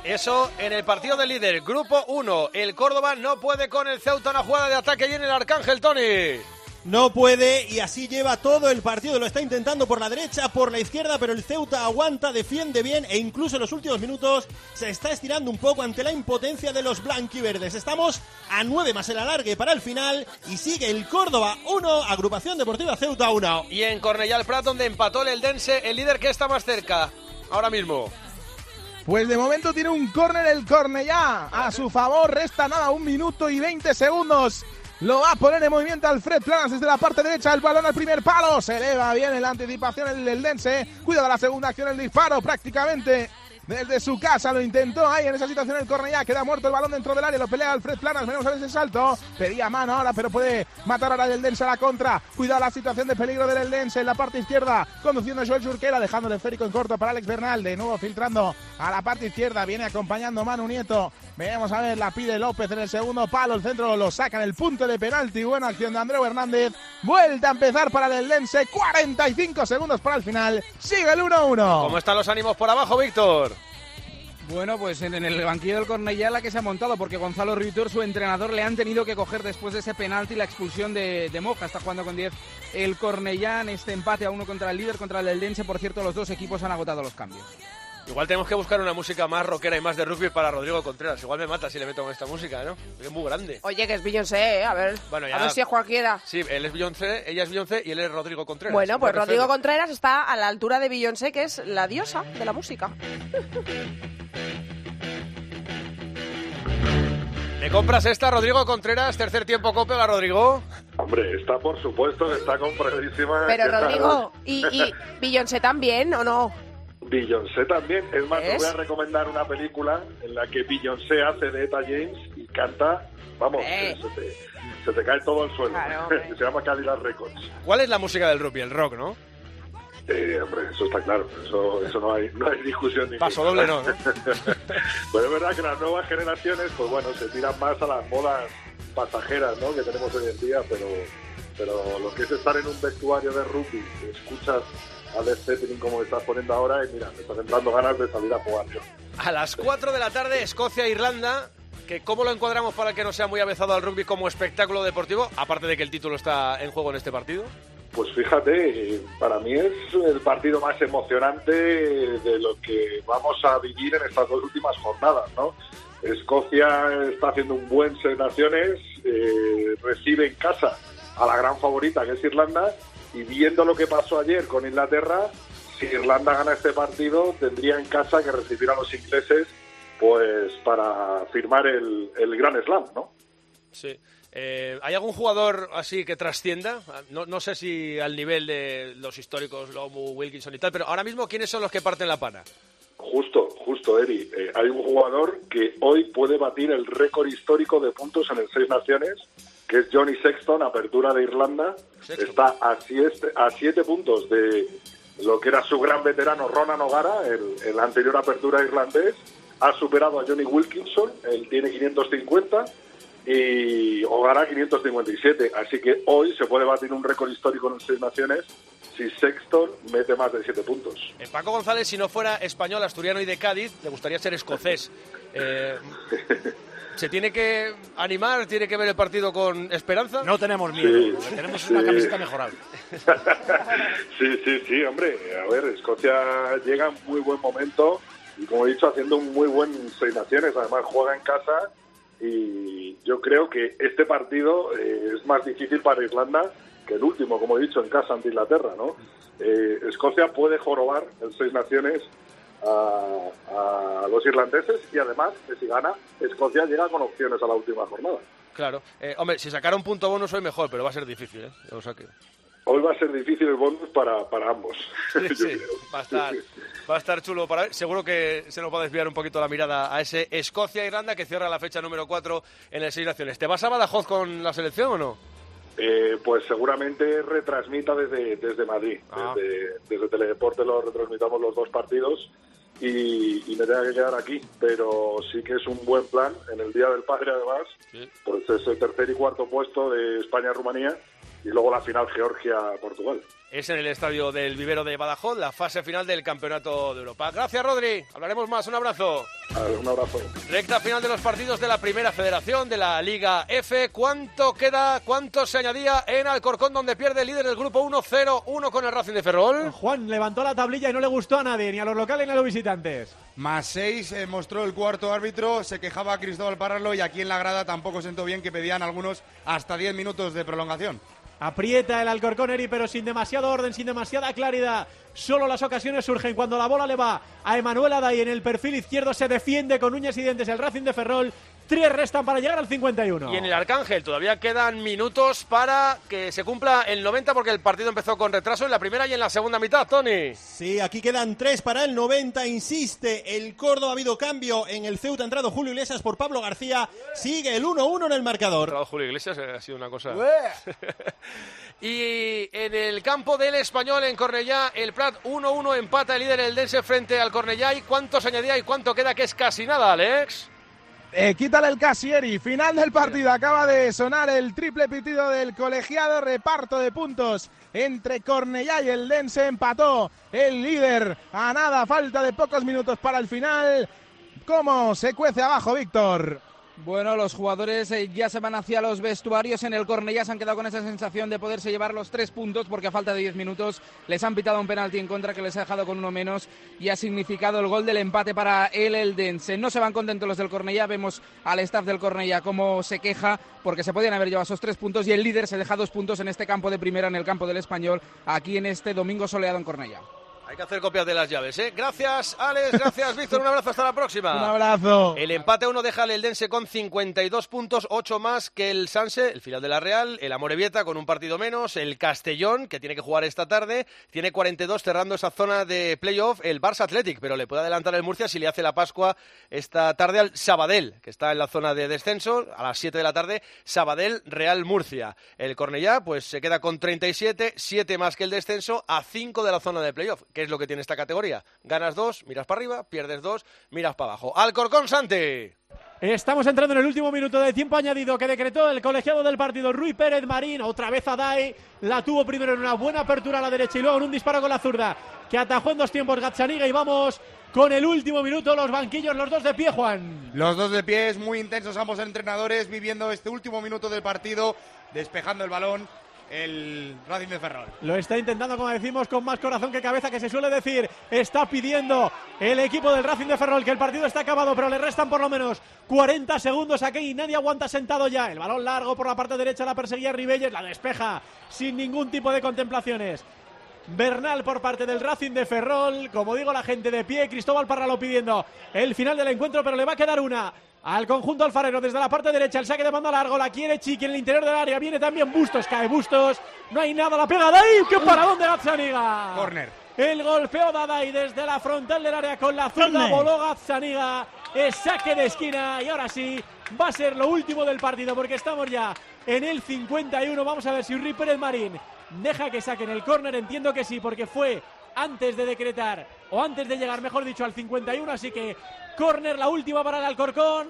[SPEAKER 1] Eso en el partido del líder, grupo 1. El Córdoba no puede con el Ceuta una jugada de ataque y en el Arcángel, Tony.
[SPEAKER 21] No puede y así lleva todo el partido. Lo está intentando por la derecha, por la izquierda, pero el Ceuta aguanta, defiende bien e incluso en los últimos minutos se está estirando un poco ante la impotencia de los blanquiverdes. Estamos a nueve más el alargue para el final y sigue el Córdoba 1, Agrupación Deportiva Ceuta 1.
[SPEAKER 1] Y en Cornellal Prat, donde empató el Eldense, el líder que está más cerca ahora mismo.
[SPEAKER 22] Pues de momento tiene un córner el Cornellá a su favor. Resta nada, un minuto y 20 segundos. Lo va a poner en movimiento Alfred Planas desde la parte derecha. El balón al primer palo. Se eleva bien en la anticipación el, el Dense. Cuidado la segunda acción, el disparo prácticamente. Desde su casa lo intentó ahí en esa situación el Cornellá. Queda muerto el balón dentro del área. Lo pelea Alfred Planas. Veremos a ver ese salto. Pedía mano ahora, pero puede matar ahora el Eldense a la contra. Cuidado la situación de peligro del Eldense en la parte izquierda. Conduciendo Joel Surquera, dejando el esférico en corto para Alex Bernal. De nuevo filtrando a la parte izquierda. Viene acompañando Manu Nieto. Veremos a ver, la pide López en el segundo palo. El centro lo saca en el punto de penalti. Buena acción de Andreu Hernández. Vuelta a empezar para el Eldense. 45 segundos para el final. Sigue el 1-1.
[SPEAKER 1] ¿Cómo están los ánimos por abajo, Víctor?
[SPEAKER 34] Bueno, pues en, en el banquillo del Cornellá la que se ha montado, porque Gonzalo Ritor, su entrenador, le han tenido que coger después de ese penalti la expulsión de, de Moja. Está jugando con 10 el Cornellá en este empate a uno contra el líder, contra el Eldense. Por cierto, los dos equipos han agotado los cambios.
[SPEAKER 1] Igual tenemos que buscar una música más rockera y más de rugby para Rodrigo Contreras. Igual me mata si le meto con esta música, ¿no? Es muy grande.
[SPEAKER 6] Oye, que es Beyoncé, ¿eh? A ver,
[SPEAKER 1] Bueno, ya-
[SPEAKER 6] a ver si es cualquiera.
[SPEAKER 1] Sí, él es Beyoncé, ella es Beyoncé y él es Rodrigo Contreras.
[SPEAKER 6] Bueno, pues
[SPEAKER 1] refiero.
[SPEAKER 6] Rodrigo Contreras está a la altura de Beyoncé, que es la diosa de la música.
[SPEAKER 1] ¿Me compras esta, Rodrigo Contreras? Tercer tiempo, copia, Rodrigo.
[SPEAKER 35] Hombre, está por supuesto que está compradísima.
[SPEAKER 6] Pero Rodrigo, ¿y, y Beyoncé también o no?
[SPEAKER 35] Beyoncé también. Es más, te
[SPEAKER 6] ¿Ves?
[SPEAKER 35] voy a recomendar una película en la que Beyoncé hace de Eta James y canta, vamos,
[SPEAKER 6] Eh.
[SPEAKER 35] se, te, se te cae todo el suelo.
[SPEAKER 6] Claro,
[SPEAKER 35] se llama Cadillac Records.
[SPEAKER 1] ¿Cuál es la música del rugby? El rock, ¿no?
[SPEAKER 35] Eh, hombre, eso está claro. Eso, eso no, hay, no hay discusión ni
[SPEAKER 1] Paso doble no, ¿no?
[SPEAKER 35] Pero es verdad que las nuevas generaciones, pues bueno, se tiran más a las modas pasajeras, ¿no? Que tenemos hoy en día, pero, pero lo que es estar en un vestuario de rugby, escuchas a Led Zeppelin como estás poniendo ahora, y mira, me están entrando ganas de salir a jugar yo.
[SPEAKER 1] A las 4 de la tarde, Escocia-Irlanda. Que ¿Cómo lo encuadramos para que no sea muy avezado al rugby como espectáculo deportivo? Aparte de que el título está en juego en este partido.
[SPEAKER 35] Pues fíjate, para mí es el partido más emocionante de lo que vamos a vivir en estas dos últimas jornadas, ¿no? Escocia está haciendo un buen Seis Naciones, eh, recibe en casa a la gran favorita que es Irlanda y viendo lo que pasó ayer con Inglaterra, si Irlanda gana este partido tendría en casa que recibir a los ingleses pues para firmar el, el Gran Slam, ¿no?
[SPEAKER 1] Sí. Eh, ¿Hay algún jugador así que trascienda? No, no sé si al nivel de los históricos, Lomu, Wilkinson y tal, pero ahora mismo, ¿quiénes son los que parten la pana?
[SPEAKER 35] Justo, justo, Eri. Eh, hay un jugador que hoy puede batir el récord histórico de puntos en el Seis Naciones, que es Johnny Sexton, apertura de Irlanda. Está a siete, a siete puntos de lo que era su gran veterano Ronan O'Gara, el, el anterior apertura irlandés. Ha superado a Johnny Wilkinson, él tiene 550 y O'Gara 557. Así que hoy se puede batir un récord histórico en el Seis Naciones si Sexton mete más de siete puntos.
[SPEAKER 1] Eh, Paco González, si no fuera español, asturiano y de Cádiz, le gustaría ser escocés. Eh, ¿Se tiene que animar? ¿Tiene que ver el partido con esperanza?
[SPEAKER 36] No tenemos
[SPEAKER 35] miedo, Sí,
[SPEAKER 36] tenemos
[SPEAKER 35] sí.
[SPEAKER 36] una camiseta mejorable.
[SPEAKER 35] Sí, sí, sí, hombre. A ver, Escocia llega en muy buen momento y, como he dicho, haciendo un muy buen Seis Naciones. Además, juega en casa y yo creo que este partido eh, es más difícil para Irlanda que el último, como he dicho, en casa ante Inglaterra, ¿no? Eh, Escocia puede jorobar el Seis Naciones a, a los irlandeses y además que si gana Escocia llega con opciones a la última jornada.
[SPEAKER 1] Claro. Eh, hombre, si sacara un punto bonus hoy mejor, pero va a ser difícil, ¿eh?
[SPEAKER 35] Hoy va a ser difícil el bonus para, para ambos.
[SPEAKER 1] Sí, sí, va a estar, va a estar chulo para. Seguro que se nos va a desviar un poquito la mirada a ese Escocia-Irlanda que cierra la fecha número 4 en el Seis Naciones. ¿Te vas a Badajoz con la selección o no?
[SPEAKER 35] Eh, pues seguramente retransmita desde, desde Madrid.
[SPEAKER 1] Ah.
[SPEAKER 35] Desde, desde Teledeporte lo retransmitamos los dos partidos y, y me tenga que quedar aquí. Pero sí que es un buen plan. En el Día del Padre, además, pues es el tercer y cuarto puesto de España-Rumanía y luego la final Georgia-Portugal.
[SPEAKER 1] Es en el estadio del Vivero de Badajoz, la fase final del Campeonato de Europa. Gracias, Rodri. Hablaremos más. Un abrazo.
[SPEAKER 35] un abrazo.
[SPEAKER 1] Recta final de los partidos de la Primera Federación de la Liga F. ¿Cuánto queda? ¿Cuánto se añadía en Alcorcón, donde pierde el líder del grupo 1-0-1 con el Racing de Ferrol?
[SPEAKER 32] Juan levantó la tablilla y no le gustó a nadie, ni a los locales ni a los visitantes.
[SPEAKER 20] Más seis eh, mostró el cuarto árbitro, se quejaba Cristóbal Parralo y aquí en la grada tampoco sentó bien que pedían algunos hasta 10 minutos de prolongación.
[SPEAKER 32] Aprieta el Alcorcón Eri, pero sin demasiado orden, sin demasiada claridad. Solo las ocasiones surgen cuando la bola le va a Emanuel Aday en el perfil izquierdo. Se defiende con uñas y dientes el Racing de Ferrol. Tres restan para llegar al 51.
[SPEAKER 1] Y en el Arcángel todavía quedan minutos para que se cumpla el 90 porque el partido empezó con retraso en la primera y en la segunda mitad, Tony.
[SPEAKER 21] Sí, aquí quedan tres para el 90. Insiste el Córdoba. Ha habido cambio en el Ceuta. Ha entrado Julio Iglesias por Pablo García. Sigue el 1-1 en el marcador.
[SPEAKER 1] entrado Julio Iglesias eh, ha sido una cosa. y en el campo del español en Cornellá, el Prat 1-1 empata el líder el Dense frente al Cornellá. ¿Y cuánto se añadía y cuánto queda? Que es casi nada, Alex.
[SPEAKER 22] Eh, quítale el Casieri. Final del partido. Acaba de sonar el triple pitido del colegiado. Reparto de puntos entre Cornellá y el Dense. Empató el líder a nada. Falta de pocos minutos para el final. ¿Cómo se cuece abajo, Víctor?
[SPEAKER 34] Bueno, los jugadores eh, ya se van hacia los vestuarios. En el Cornellá se han quedado con esa sensación de poderse llevar los tres puntos porque a falta de diez minutos les han pitado un penalti en contra que les ha dejado con uno menos y ha significado el gol del empate para el Eldense. No se van contentos los del Cornellá. Vemos al staff del Cornellá cómo se queja porque se podían haber llevado esos tres puntos y el líder se deja dos puntos en este campo de primera, en el campo del Español, aquí en este domingo soleado en Cornellá.
[SPEAKER 1] Hay que hacer copias de las llaves, ¿eh? Gracias, Alex. Gracias, Víctor. Un abrazo. Hasta la próxima.
[SPEAKER 22] Un abrazo.
[SPEAKER 1] El empate 1 deja al Eldense con 52 puntos, 8 más que el Sanse, el final de la Real, el Amorebieta con un partido menos, el Castellón, que tiene que jugar esta tarde, tiene 42 cerrando esa zona de playoff, el Barça Athletic, pero le puede adelantar el Murcia si le hace la Pascua esta tarde al Sabadell, que está en la zona de descenso, a las 7 de la tarde, Sabadell Real Murcia. El Cornellá, pues se queda con 37, 7 más que el descenso, a 5 de la zona de playoff. ¿Qué es lo que tiene esta categoría? Ganas 2, miras para arriba, pierdes 2, miras para abajo. Alcorcón Sante.
[SPEAKER 32] Estamos entrando en el último minuto de tiempo añadido que decretó el colegiado del partido Rui Pérez Marín. Otra vez Adai. La tuvo primero en una buena apertura a la derecha y luego en un disparo con la zurda que atajó en dos tiempos Gazzaniga. Y vamos con el último minuto. Los banquillos, los dos de pie, Juan.
[SPEAKER 20] Los dos de pies, muy intensos ambos entrenadores, viviendo este último minuto del partido, despejando el balón el Racing de Ferrol.
[SPEAKER 32] Lo está intentando, como decimos, con más corazón que cabeza, que se suele decir. Está pidiendo el equipo del Racing de Ferrol que el partido está acabado, pero le restan por lo menos 40 segundos aquí y nadie aguanta sentado ya. El balón largo por la parte derecha la perseguía Ribelles, la despeja sin ningún tipo de contemplaciones. Bernal por parte del Racing de Ferrol. Como digo, la gente de pie. Cristóbal Parralo pidiendo el final del encuentro, pero le va a quedar una al conjunto alfarero desde la parte derecha. El saque de mando largo. La quiere Chiqui en el interior del área. Viene también Bustos. Cae Bustos. No hay nada. La pega de ahí. ¡Qué paradón de Gazzaniga!
[SPEAKER 20] Corner.
[SPEAKER 32] El golpeo de Adai desde la frontal del área con la zurda. Voló Gazzaniga. Es saque de esquina. Y ahora sí, va a ser lo último del partido porque estamos ya en el 51. Vamos a ver si Uri Pérez Marín deja que saquen el córner. Entiendo que sí, porque fue antes de decretar, o antes de llegar, mejor dicho, al 51. Así que córner, la última para el Alcorcón.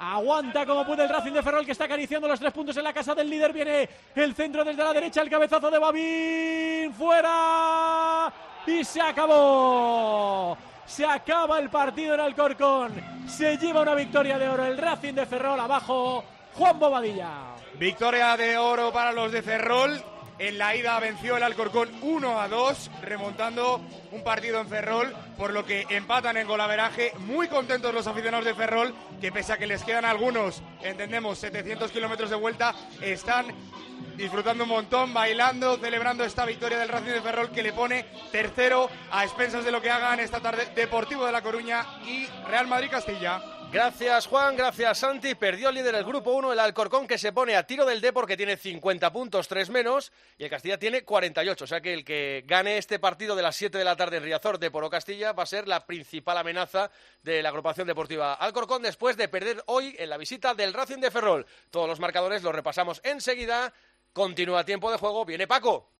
[SPEAKER 32] Aguanta como puede el Racing de Ferrol que está acariciando los tres puntos en la casa del líder. Viene el centro desde la derecha, el cabezazo de Babín. Fuera. Y se acabó. Se acaba el partido en Alcorcón. Se lleva una victoria de oro el Racing de Ferrol abajo. Juan Bobadilla.
[SPEAKER 20] Victoria de oro para los de Ferrol. En la ida venció el Alcorcón 1 a 2, remontando un partido en Ferrol, por lo que empatan en golaveraje. Muy contentos los aficionados de Ferrol, que pese a que les quedan algunos, entendemos, 700 kilómetros de vuelta, están disfrutando un montón, bailando, celebrando esta victoria del Racing de Ferrol que le pone tercero a expensas de lo que hagan esta tarde Deportivo de La Coruña y Real Madrid Castilla.
[SPEAKER 1] Gracias Juan, gracias Santi. Perdió el líder del grupo 1, el Alcorcón, que se pone a tiro del Depor, que tiene 50 puntos, 3 menos, y el Castilla tiene 48. O sea que el que gane este partido de las 7 de la tarde en Riazor, Depor o Castilla, va a ser la principal amenaza de la agrupación deportiva Alcorcón después de perder hoy en la visita del Racing de Ferrol. Todos los marcadores los repasamos enseguida. Continúa tiempo de juego, viene Paco.